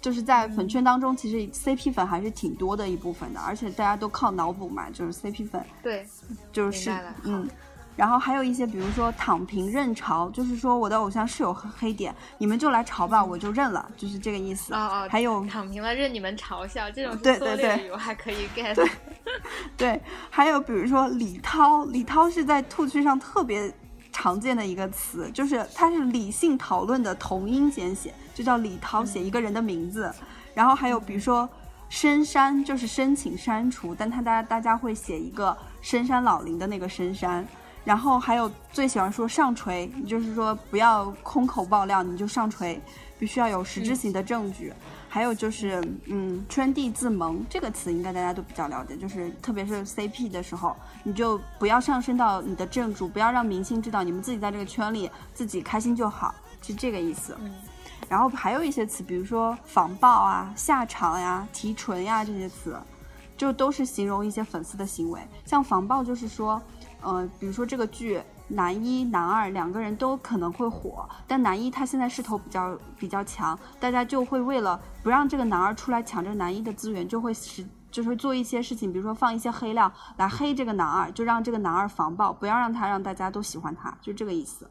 Speaker 2: 就是在粉圈当中，其实 CP 粉还是挺多的一部分的，而且大家都靠脑补嘛，就是 CP 粉
Speaker 1: 对，
Speaker 2: 就是嗯，然后还有一些，比如说躺平认潮，就是说我的偶像是有黑黑点，你们就来潮吧，我就认了，就是这个意思。
Speaker 1: 哦哦，
Speaker 2: 还有
Speaker 1: 躺平了任你们嘲笑，这种是
Speaker 2: 对对对
Speaker 1: 缩略语，我还可以 get。
Speaker 2: 对，还有比如说李涛，李涛是在兔区上特别常见的一个词，就是它是理性讨论的同音简写，就叫李涛，写一个人的名字。然后还有比如说深山，就是申请删除，但他大家大家会写一个深山老林的那个深山。然后还有最喜欢说上锤，就是说不要空口爆料，你就上锤，必须要有实质性的证据。还有就是，嗯，圈地自萌这个词应该大家都比较了解，就是特别是 CP 的时候，你就不要上升到你的正主，不要让明星知道，你们自己在这个圈里自己开心就好，是这个意思。
Speaker 1: 嗯
Speaker 2: 然后还有一些词，比如说防爆啊、下场呀、提纯呀这些词，就都是形容一些粉丝的行为。像防爆就是说，呃，比如说这个剧男一、男二两个人都可能会火，但男一他现在势头比较比较强，大家就会为了不让这个男二出来抢这个男一的资源，就会使就是做一些事情，比如说放一些黑料来黑这个男二，就让这个男二防爆，不要让他让大家都喜欢他，就这个意思。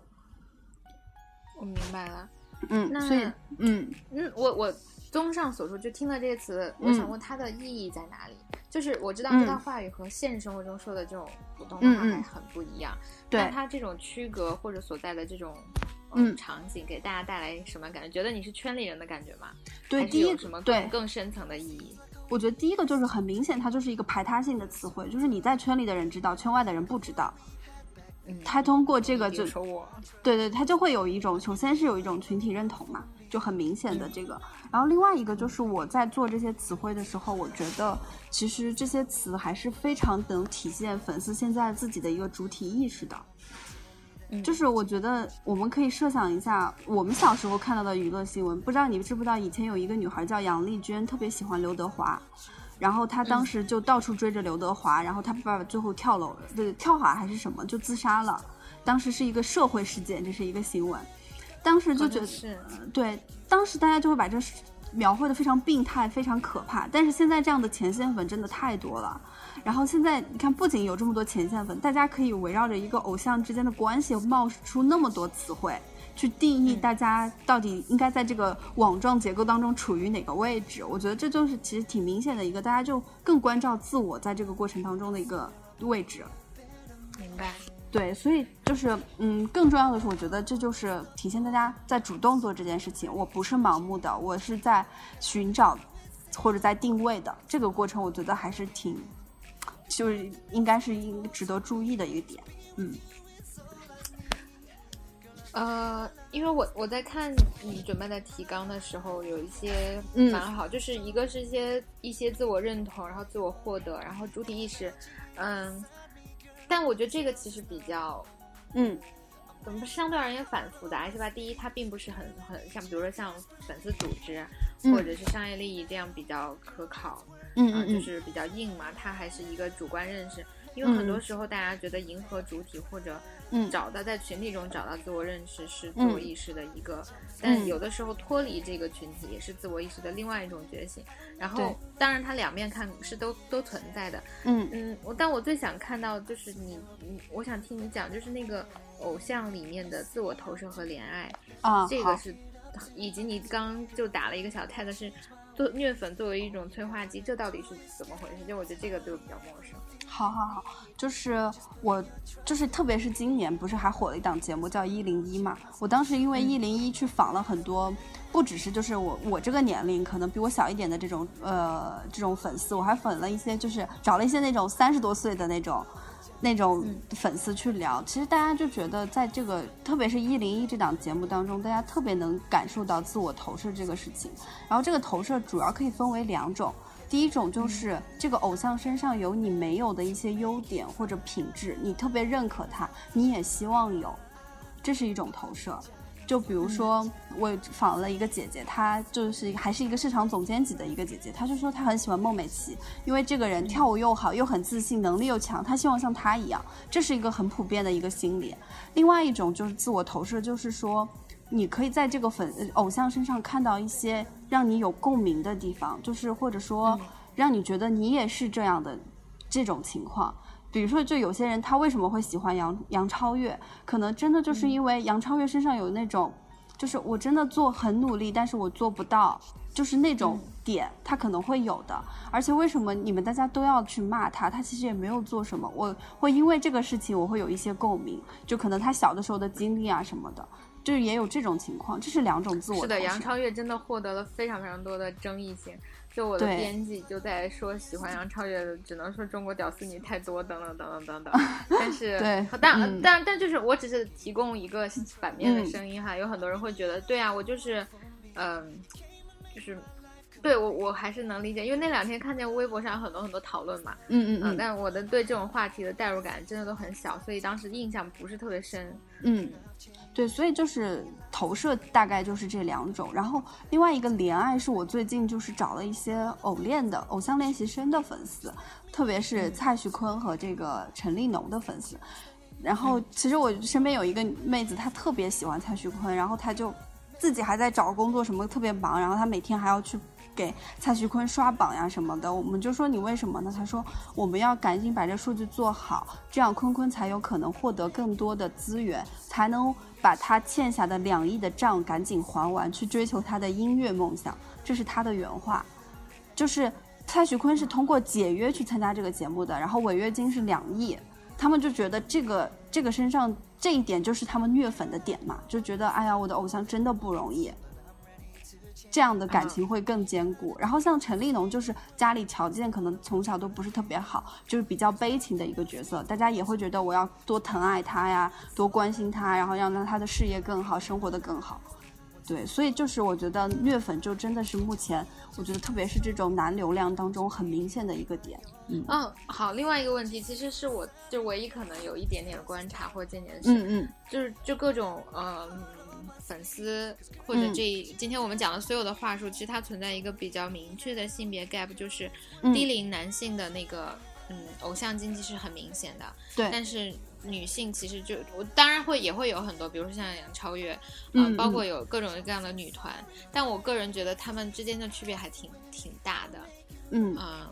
Speaker 1: 我明白了。
Speaker 2: 嗯，
Speaker 1: 那
Speaker 2: 所以嗯。
Speaker 1: 嗯，我我综上所述，就听了这个词，我想问它的意义在哪里？就是我知道这套
Speaker 2: 嗯
Speaker 1: 话语和现实生活中说的这种普通
Speaker 2: 嗯嗯
Speaker 1: 话还很不一样。
Speaker 2: 对
Speaker 1: 那它这种区隔或者所在的这种
Speaker 2: 嗯
Speaker 1: 场景，给大家带来什么感觉？觉得你是圈里人的感觉吗？
Speaker 2: 对，第一
Speaker 1: 有什么
Speaker 2: 对
Speaker 1: 更更深层的意义？
Speaker 2: 我觉得第一个就是很明显，它就是一个排他性的词汇，就是你在圈里的人知道，圈外的人不知道。
Speaker 1: 嗯，
Speaker 2: 他通过这个就
Speaker 1: 说我，
Speaker 2: 对对，他就会有一种，首先是有一种群体认同嘛，就很明显的这个。然后另外一个就是我在做这些词汇的时候，我觉得其实这些词还是非常能体现粉丝现在自己的一个主体意识的。
Speaker 1: 嗯
Speaker 2: 就是我觉得我们可以设想一下，我们小时候看到的娱乐新闻，不知道你知不知道，以前有一个女孩叫杨丽娟，特别喜欢刘德华，然后她当时就到处追着刘德华，然后她爸爸最后跳楼，对，跳海还是什么，就自杀了。当时是一个社会事件，这是一个新闻，当时就觉得
Speaker 1: 是
Speaker 2: 对，当时大家就会把这描绘的非常病态、非常可怕。但是现在这样的前线粉真的太多了。然后现在你看，不仅有这么多前线粉，大家可以围绕着一个偶像之间的关系冒出那么多词汇，去定义
Speaker 1: 嗯
Speaker 2: 大家到底应该在这个网状结构当中处于哪个位置。我觉得这就是其实挺明显的一个，大家就更关照自我在这个过程当中的一个位置。
Speaker 1: 明白。
Speaker 2: 对，所以就是，嗯，更重要的是，我觉得这就是体现大家在主动做这件事情。我不是盲目的，我是在寻找或者在定位的这个过程，我觉得还是挺，就是应该是应值得注意的一个点。嗯
Speaker 1: 呃，因为我我在看你准备的提纲的时候，有一些
Speaker 2: 嗯
Speaker 1: 蛮好，就是一个是一些一些自我认同，然后自我获得，然后主体意识，嗯，但我觉得这个其实比较
Speaker 2: 嗯
Speaker 1: 怎么相对而言反复杂是吧？第一，它并不是很很像，比如说像粉丝组织
Speaker 2: 嗯
Speaker 1: 或者是商业利益这样比较可考，啊，
Speaker 2: 嗯嗯嗯，
Speaker 1: 就是比较硬嘛，它还是一个主观认识。因为很多时候大家觉得迎合主体或者
Speaker 2: 嗯
Speaker 1: 找到在群体中找到自我认识是自
Speaker 2: 嗯
Speaker 1: 我意识的一个，但有的时候脱离这个群体也是自我意识的另外一种觉醒。然后当然它两面看是都都存在的，
Speaker 2: 嗯
Speaker 1: 嗯，我但我最想看到就是你，你我想听你讲就是那个偶像里面的自我投射和怜爱，
Speaker 2: 啊，
Speaker 1: 这个是，以及你刚刚就打了一个小 tag 是。做虐粉作为一种催化剂，这到底是怎么回事？就我觉得这个对我比较陌生。
Speaker 2: 好好好，就是我，就是特别是今年不是还火了一档节目叫《一零一》嘛？我当时因为
Speaker 1: 嗯
Speaker 2: 一零一去访了很多，不只是就是我我这个年龄可能比我小一点的这种呃这种粉丝，我还粉了一些就是找了一些那种三十多岁的那种。那种
Speaker 1: 嗯
Speaker 2: 粉丝去聊，其实大家就觉得，在这个特别是一零一这档节目当中，大家特别能感受到自我投射这个事情。然后这个投射主要可以分为两种，第一种就是这个偶像身上有你没有的一些优点或者品质，你特别认可他，你也希望有，这是一种投射。就比如说，我访了一个姐姐，她就是还是一个市场总监级的一个姐姐，她就说她很喜欢孟美岐，因为这个人跳舞又好，又很自信，能力又强，她希望像她一样，这是一个很普遍的一个心理。另外一种就是自我投射，就是说。你可以在这个粉呃偶像身上看到一些让你有共鸣的地方，就是或者说让你觉得你也是这样的这种情况。比如说，就有些人他为什么会喜欢杨杨超越，可能真的就是因为杨超越身上有那种，就是我真的做很努力，但是我做不到，就是那种点，他可能会有的。而且为什么你们大家都要去骂他？他其实也没有做什么，我会因为这个事情我会有一些共鸣，就可能他小的时候的经历啊什么的。就是也有这种情况，这是两种自我
Speaker 1: 是的，杨超越真的获得了非常非常多的争议性。就我的编辑就在说，喜欢杨超越的只能说中国屌丝女太多，等等等等等等。但是，
Speaker 2: 对
Speaker 1: 但、
Speaker 2: 嗯
Speaker 1: 但但就是我只是提供一个反面的
Speaker 2: 嗯
Speaker 1: 声音哈，有很多人会觉得，对啊，我就是，嗯、就是。对我，我还是能理解，因为那两天看见微博上很多很多讨论嘛，
Speaker 2: 嗯嗯嗯
Speaker 1: 但我的对这种话题的代入感真的都很小，所以当时印象不是特别深。
Speaker 2: 嗯，对，所以就是投射大概就是这两种，然后另外一个怜爱是我最近就是找了一些偶练的偶像练习生的粉丝，特别是蔡徐坤和这个陈立农的粉丝。然后其实我身边有一个妹子，她特别喜欢蔡徐坤，然后她就自己还在找工作什么特别忙，然后她每天还要去给蔡徐坤刷榜呀什么的。我们就说你为什么呢？他说我们要赶紧把这数据做好，这样坤坤才有可能获得更多的资源，才能把他欠下的两亿的账赶紧还完，去追求他的音乐梦想。这是他的原话，就是蔡徐坤是通过解约去参加这个节目的，然后违约金是两亿。他们就觉得这个这个身上这一点就是他们虐粉的点嘛，就觉得哎呀，我的偶像真的不容易，这样的感情会更坚固。然后像陈立农，就是家里条件可能从小都不是特别好，就是比较悲情的一个角色，大家也会觉得我要多疼爱他呀，多关心他，然后让让他的事业更好，生活的更好。对，所以就是我觉得虐粉就真的是目前我觉得特别是这种男流量当中很明显的一个点。
Speaker 1: 嗯，好，另外一个问题其实是我就唯一可能有一点点的观察或见解是，
Speaker 2: 嗯嗯
Speaker 1: 就是就各种呃粉丝或者
Speaker 2: 嗯。
Speaker 1: 这、今天我们讲的所有的话术，其实它存在一个比较明确的性别 gap，就是
Speaker 2: 嗯。
Speaker 1: 低龄男性的那个嗯偶像经济是很明显的，
Speaker 2: 对。
Speaker 1: 但是女性其实就我当然会也会有很多，比如说像杨超越，
Speaker 2: 嗯
Speaker 1: 呃包
Speaker 2: 嗯
Speaker 1: 括有各种各样的女团，但我个人觉得她们之间的区别还挺挺大的，
Speaker 2: 嗯。
Speaker 1: 嗯，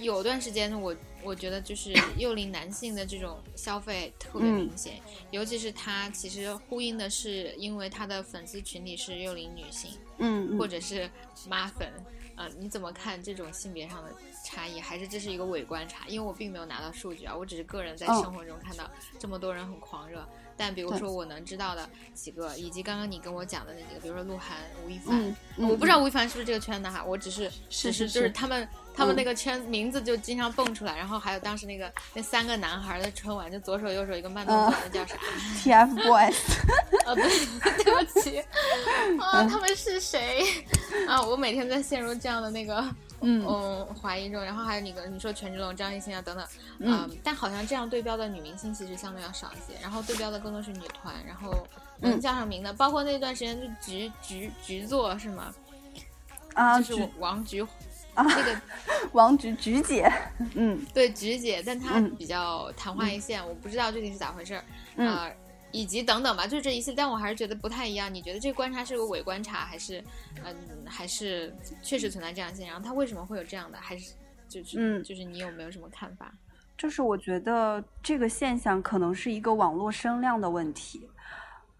Speaker 1: 有段时间我我觉得就是 幼龄男性的这种消费特别明显，尤其是他其实呼应的是因为他的粉丝群体是幼龄女性，
Speaker 2: 嗯，
Speaker 1: 或者是妈粉，啊，你怎么看这种性别上的差异？还是这是一个伪观察？因为我并没有拿到数据啊，我只是个人在生活中看到这么多人很狂热。但比如说我能知道的几个，以及刚刚你跟我讲的那几个，比如说鹿晗、吴亦凡，我不知道吴亦凡是不是这个圈的哈，我只是只是就是他们他们那个圈名字就经常蹦出来，然后还有当时那个那三个男孩的春晚，就左手右手一个慢动作，那叫啥
Speaker 2: ？TFBOYS。
Speaker 1: 啊，对，对不起啊，他们是谁 啊？我每天在陷入这样的那个。嗯。华谊中，然后还有你个你说权志龙、张艺兴啊等等，嗯，但好像这样对标的女明星其实相对要少一些，然后对标的更多是女团，然后能叫上名的，包括那段时间就菊菊菊座是吗？
Speaker 2: 啊，
Speaker 1: 就是王菊
Speaker 2: 啊，
Speaker 1: 那个
Speaker 2: 王菊菊姐，嗯，
Speaker 1: 对菊姐，但她比较昙花一现，我不知道具体是咋回事儿啊。以及等等吧，就这一系但我还是觉得不太一样。你觉得这个观察是个伪观察，还是，嗯，还是确实存在这样现象？然后它为什么会有这样的？还是就是，嗯，就是你有没有什么看法？
Speaker 2: 就是我觉得这个现象可能是一个网络声量的问题。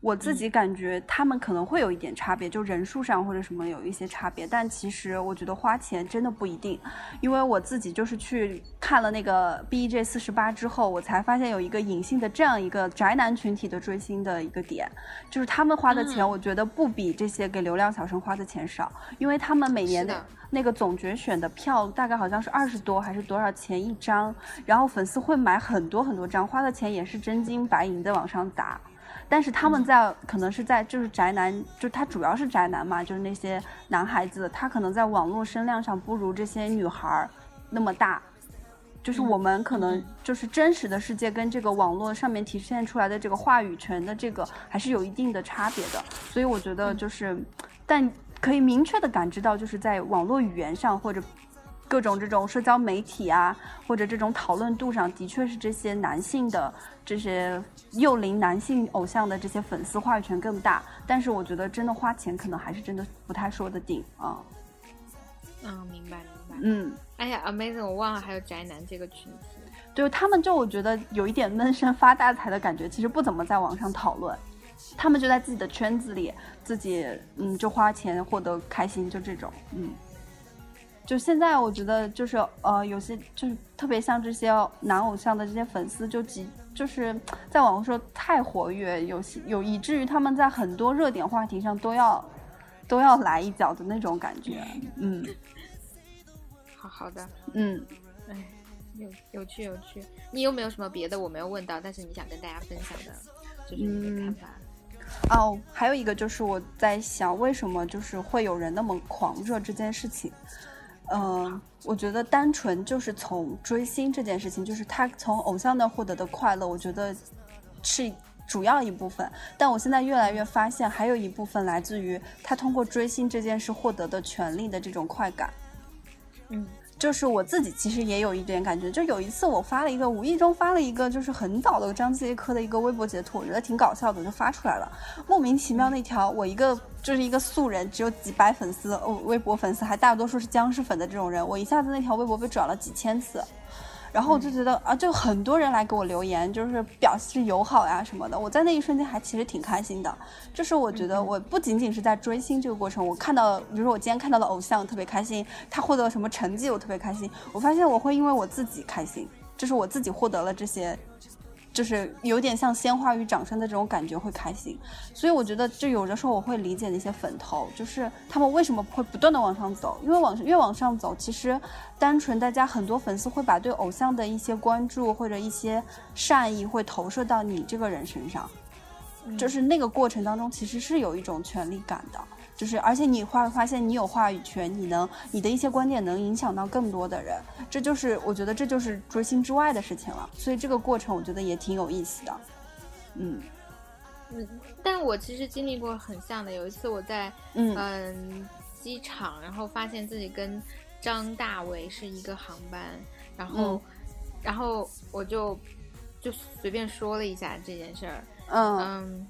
Speaker 2: 我自己感觉他们可能会有一点差别，就人数上或者什么有一些差别，但其实我觉得花钱真的不一定，因为我自己就是去看了那个 B J 四十八之后，我才发现有一个隐性的这样一个宅男群体的追星的一个点，就是他们花的钱，我觉得不比这些给流量小生花的钱少，因为他们每年的那个总决选的票大概好像是二十多还是多少钱一张，然后粉丝会买很多很多张，花的钱也是真金白银的往上砸。但是他们在可能是在就是宅男，就他主要是宅男嘛，就是那些男孩子，他可能在网络声量上不如这些女孩儿那么大，就是我们可能就是真实的世界跟这个网络上面体现出来的这个话语权的这个还是有一定的差别的，所以我觉得就是，但可以明确的感知到，就是在网络语言上或者。各种这种社交媒体啊，或者这种讨论度上，的确是这些男性的这些幼龄男性偶像的这些粉丝话语权更大。但是我觉得真的花钱，可能还是真的不太说得定啊。
Speaker 1: 嗯，明白明白。
Speaker 2: 嗯，
Speaker 1: 哎呀，Amazing，我忘了还有宅男这个群体。
Speaker 2: 对他们，就我觉得有一点闷声发大财的感觉，其实不怎么在网上讨论。他们就在自己的圈子里，自己嗯就花钱获得开心，就这种嗯。就现在，我觉得就是呃，有些就是特别像这些男偶像的这些粉丝，就极就是在网络上太活跃，有些有以至于他们在很多热点话题上都要都要来一脚的那种感觉。嗯，
Speaker 1: 好好的，
Speaker 2: 嗯，
Speaker 1: 哎，有有趣有趣。你有没有什么别的我没有问到，但是你想跟大家分享的，就是你的看法？
Speaker 2: 哦，还有一个就是我在想，为什么就是会有人那么狂热这件事情。嗯，我觉得单纯就是从追星这件事情，就是他从偶像那获得的快乐，我觉得是主要一部分。但我现在越来越发现，还有一部分来自于他通过追星这件事获得的权利的这种快感。
Speaker 1: 嗯。
Speaker 2: 就是我自己其实也有一点感觉，就有一次我发了一个无意中发了一个就是很早的张继科的一个微博截图，我觉得挺搞笑的，就发出来了。莫名其妙那条我一个就是一个素人，只有几百粉丝哦，微博粉丝还大多数是僵尸粉的这种人，我一下子那条微博被转了几千次。然后我就觉得啊，就很多人来给我留言，就是表示友好呀什么的。我在那一瞬间还其实挺开心的。就是我觉得我不仅仅是在追星这个过程，我看到，比如说我今天看到的偶像，特别开心，他获得了什么成绩，我特别开心。我发现我会因为我自己开心，就是我自己获得了这些。就是有点像鲜花与掌声的这种感觉会开心，所以我觉得就有的时候我会理解那些粉头，就是他们为什么会不断的往上走，因为往越往上走，其实单纯大家很多粉丝会把对偶像的一些关注或者一些善意会投射到你这个人身上，就是那个过程当中其实是有一种权力感的。就是，而且你会发现，你有话语权，你能，你的一些观点能影响到更多的人，这就是我觉得这就是追星之外的事情了。所以这个过程我觉得也挺有意思的。嗯
Speaker 1: 嗯，但我其实经历过很像的。有一次我在嗯机场，然后发现自己跟张大伟是一个航班，然后然后我就就随便说了一下这件事儿。嗯。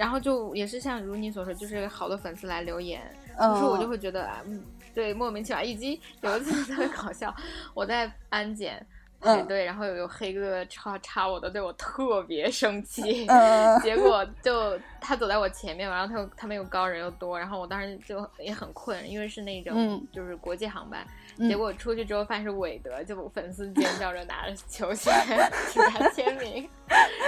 Speaker 1: 然后就也是像如你所说，就是好多粉丝来留言，有时候我就会觉得，嗯，对，莫名其妙。以及有一次特别搞笑，我在安检。排队，然后有有黑哥哥插插我的队，我特别生气。结果就他走在我前面，然后他又他们又高人又多，然后我当时就也很困，因为是那种就是国际航班。结果出去之后发现是韦德，就粉丝尖叫着拿着球鞋 请他签名，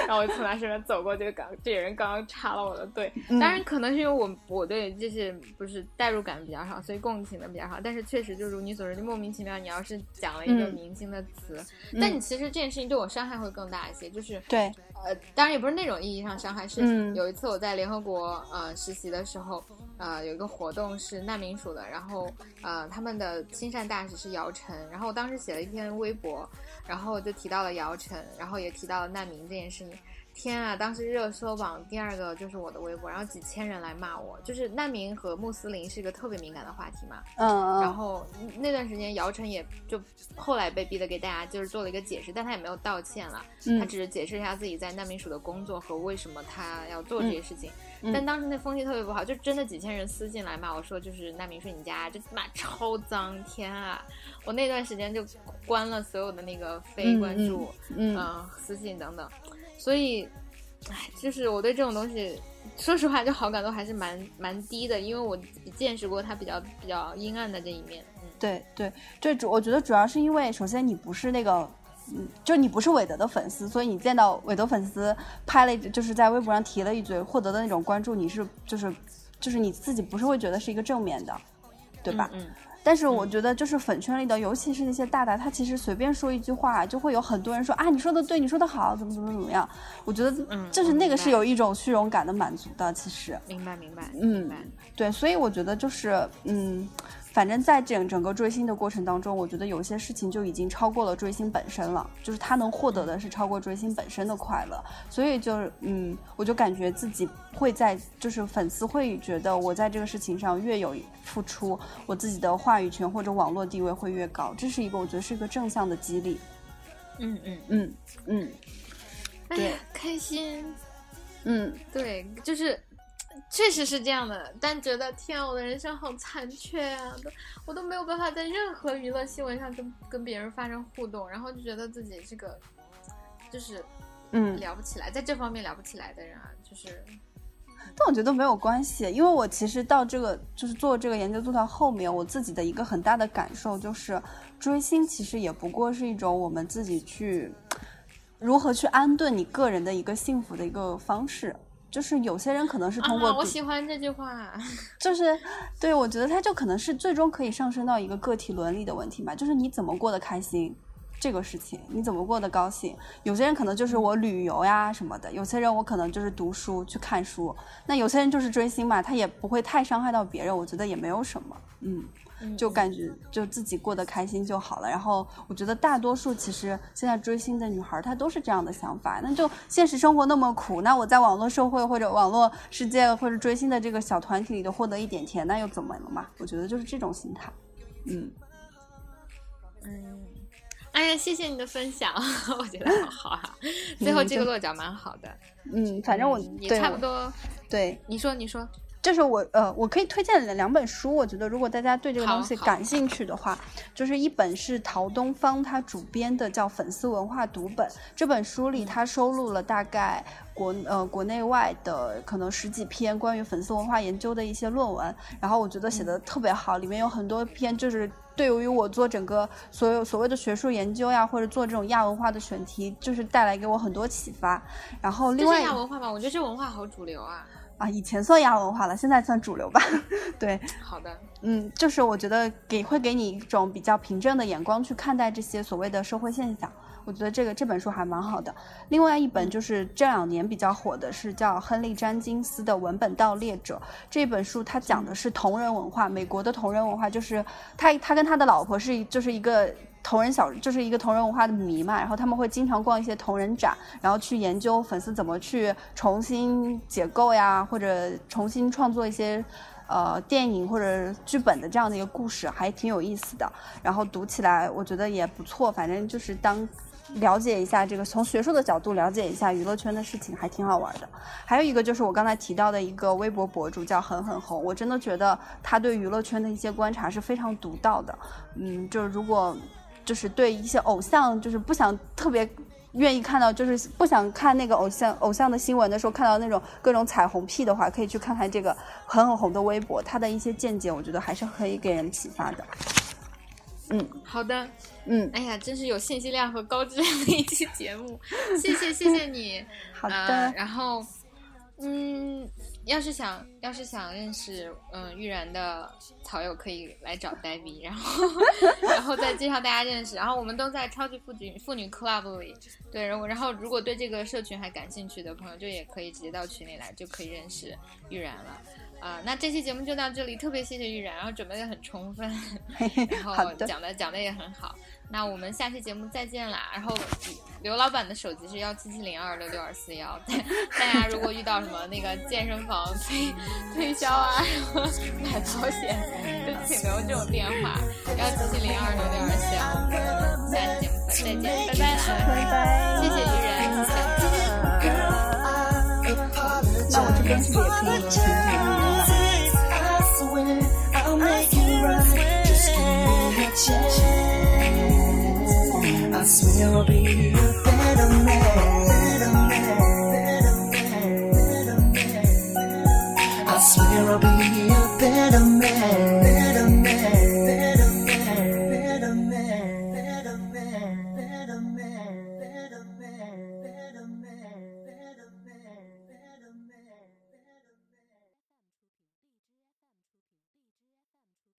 Speaker 1: 然后我就从他身边走过，就刚这人刚刚插了我的队。当然可能是因为我我对这些不是代入感比较好，所以共情的比较好。但是确实就如你所说，就莫名其妙。你要是讲了一个明星的词，但你其实这件事情对我伤害会更大一些。就是
Speaker 2: 对，
Speaker 1: 呃，当然也不是那种意义上伤害，是有一次我在联合国呃实习的时候。呃，有一个活动是难民署的，然后呃，他们的亲善大使是姚晨，然后我当时写了一篇微博，然后就提到了姚晨，然后也提到了难民这件事情。天啊！当时热搜榜第二个就是我的微博，然后几千人来骂我。就是难民和穆斯林是一个特别敏感的话题嘛。
Speaker 2: 嗯
Speaker 1: 然后那段时间，姚晨也就后来被逼的给大家就是做了一个解释，但他也没有道歉了，他只是解释一下自己在难民署的工作和为什么他要做这些事情。但当时那风气特别不好，就真的几千人私信来骂我说，就是难民睡你家，这骂超脏。天啊！我那段时间就关了所有的那个非关注、嗯私信等等。所以，唉，就是我对这种东西，说实话，就好感度还是蛮蛮低的，因为我见识过他比较比较阴暗的这一面。嗯，
Speaker 2: 对对，这主我觉得主要是因为，首先你不是那个，嗯，就你不是韦德的粉丝，所以你见到韦德粉丝拍了，就是在微博上提了一嘴，获得的那种关注，你是就是就是你自己不是会觉得是一个正面的，对吧？
Speaker 1: 嗯。
Speaker 2: 但是我觉得，就是粉圈里的，尤其是那些大大，他其实随便说一句话，就会有很多人说啊，你说的对，你说的好，怎么怎么怎么样。我觉得，就是那个是有一种虚荣感的满足的，其实。
Speaker 1: 明白，明白。
Speaker 2: 嗯，对，所以我觉得就是，嗯。反正，在整整个追星的过程当中，我觉得有些事情就已经超过了追星本身了，就是他能获得的是超过追星本身的快乐，所以就是嗯，我就感觉自己会在，就是粉丝会觉得我在这个事情上越有付出，我自己的话语权或者网络地位会越高，这是一个我觉得是一个正向的激励。
Speaker 1: 嗯嗯
Speaker 2: 嗯嗯，对，
Speaker 1: 开心。
Speaker 2: 嗯，
Speaker 1: 对，就是。确实是这样的，但觉得天，啊我的人生好残缺啊！都我都没有办法在任何娱乐新闻上跟跟别人发生互动，然后就觉得自己这个，就是
Speaker 2: 嗯
Speaker 1: 聊不起来，在这方面聊不起来的人啊，就是。
Speaker 2: 但我觉得没有关系，因为我其实到这个就是做这个研究做到后面，我自己的一个很大的感受就是，追星其实也不过是一种我们自己去如何去安顿你个人的一个幸福的一个方式。就是有些人可能是通过，
Speaker 1: 我喜欢这句话，
Speaker 2: 就是对我觉得他就可能是最终可以上升到一个个体伦理的问题嘛，就是你怎么过得开心这个事情，你怎么过得高兴？有些人可能就是我旅游呀什么的，有些人我可能就是读书去看书，那有些人就是追星嘛，他也不会太伤害到别人，我觉得也没有什么，嗯。就感觉就自己过得开心就好了。然后我觉得大多数其实现在追星的女孩她都是这样的想法。那就现实生活那么苦，那我在网络社会或者网络世界或者追星的这个小团体里头获得一点甜，那又怎么了嘛？我觉得就是这种心态。
Speaker 1: 嗯嗯，哎呀，谢谢你的分享，我觉得好好啊。最后这个落脚蛮好的。
Speaker 2: 嗯，反正我
Speaker 1: 也差不多。
Speaker 2: 对，
Speaker 1: 你说，你说。
Speaker 2: 就是我呃，我可以推荐两本书。我觉得如果大家对这个东西感兴趣的话，就是一本是陶东方他主编的，叫《粉丝文化读本》。这本书里他收录了大概国呃国内外的可能十几篇关于粉丝文化研究的一些论文。然后我觉得写的特别好，里面有很多篇就是对于我做整个所有所谓的学术研究呀，或者做这种亚文化的选题，就是带来给我很多启发。然后另外
Speaker 1: 亚文化嘛，我觉得这文化好主流啊。
Speaker 2: 啊，以前算亚文化了，现在算主流吧。对，
Speaker 1: 好的，
Speaker 2: 嗯，就是我觉得给会给你一种比较平正的眼光去看待这些所谓的社会现象。我觉得这个这本书还蛮好的。另外一本就是这两年比较火的是叫亨利·詹金斯的《文本盗猎者》这本书，它讲的是同人文化，美国的同人文化，就是他他跟他的老婆是就是一个。同人小就是一个同人文化的迷嘛，然后他们会经常逛一些同人展，然后去研究粉丝怎么去重新解构呀，或者重新创作一些，呃电影或者剧本的这样的一个故事，还挺有意思的。然后读起来我觉得也不错，反正就是当。了解一下这个，从学术的角度了解一下娱乐圈的事情，还挺好玩的。还有一个就是我刚才提到的一个微博博主叫狠狠红，我真的觉得他对娱乐圈的一些观察是非常独到的。嗯，就是如果就是对一些偶像，就是不想特别愿意看到，就是不想看那个偶像偶像的新闻的时候，看到那种各种彩虹屁的话，可以去看看这个很很红的微博，他的一些见解，我觉得还是可以给人启发的。嗯，
Speaker 1: 好的。
Speaker 2: 嗯，
Speaker 1: 哎呀，真是有信息量和高质量的一期节目，谢谢谢谢你。
Speaker 2: 好的，
Speaker 1: 然后，嗯，要是想要是想认识嗯玉然的草友，可以来找黛比，然后 然后再介绍大家认识。然后我们都在超级妇女妇女 club 里，对，然后然后如果对这个社群还感兴趣的朋友，就也可以直接到群里来，就可以认识玉然了。啊，那这期节目就到这里，特别谢谢玉然，然后准备的很充分，然后讲的讲的也很好。那我们下期节目再见啦！然后刘老板的手机是幺七七零二六六二四幺，大家如果遇到什么那个健身房推推销啊，然后买保险，就请留这种电话幺七七零二六六二四幺。我们下期节目再见，拜拜
Speaker 2: 啦，拜拜，
Speaker 1: 谢谢愚人。
Speaker 2: 那我这边是不是也可以 I swear I'll be better man.
Speaker 3: I swear I'll be.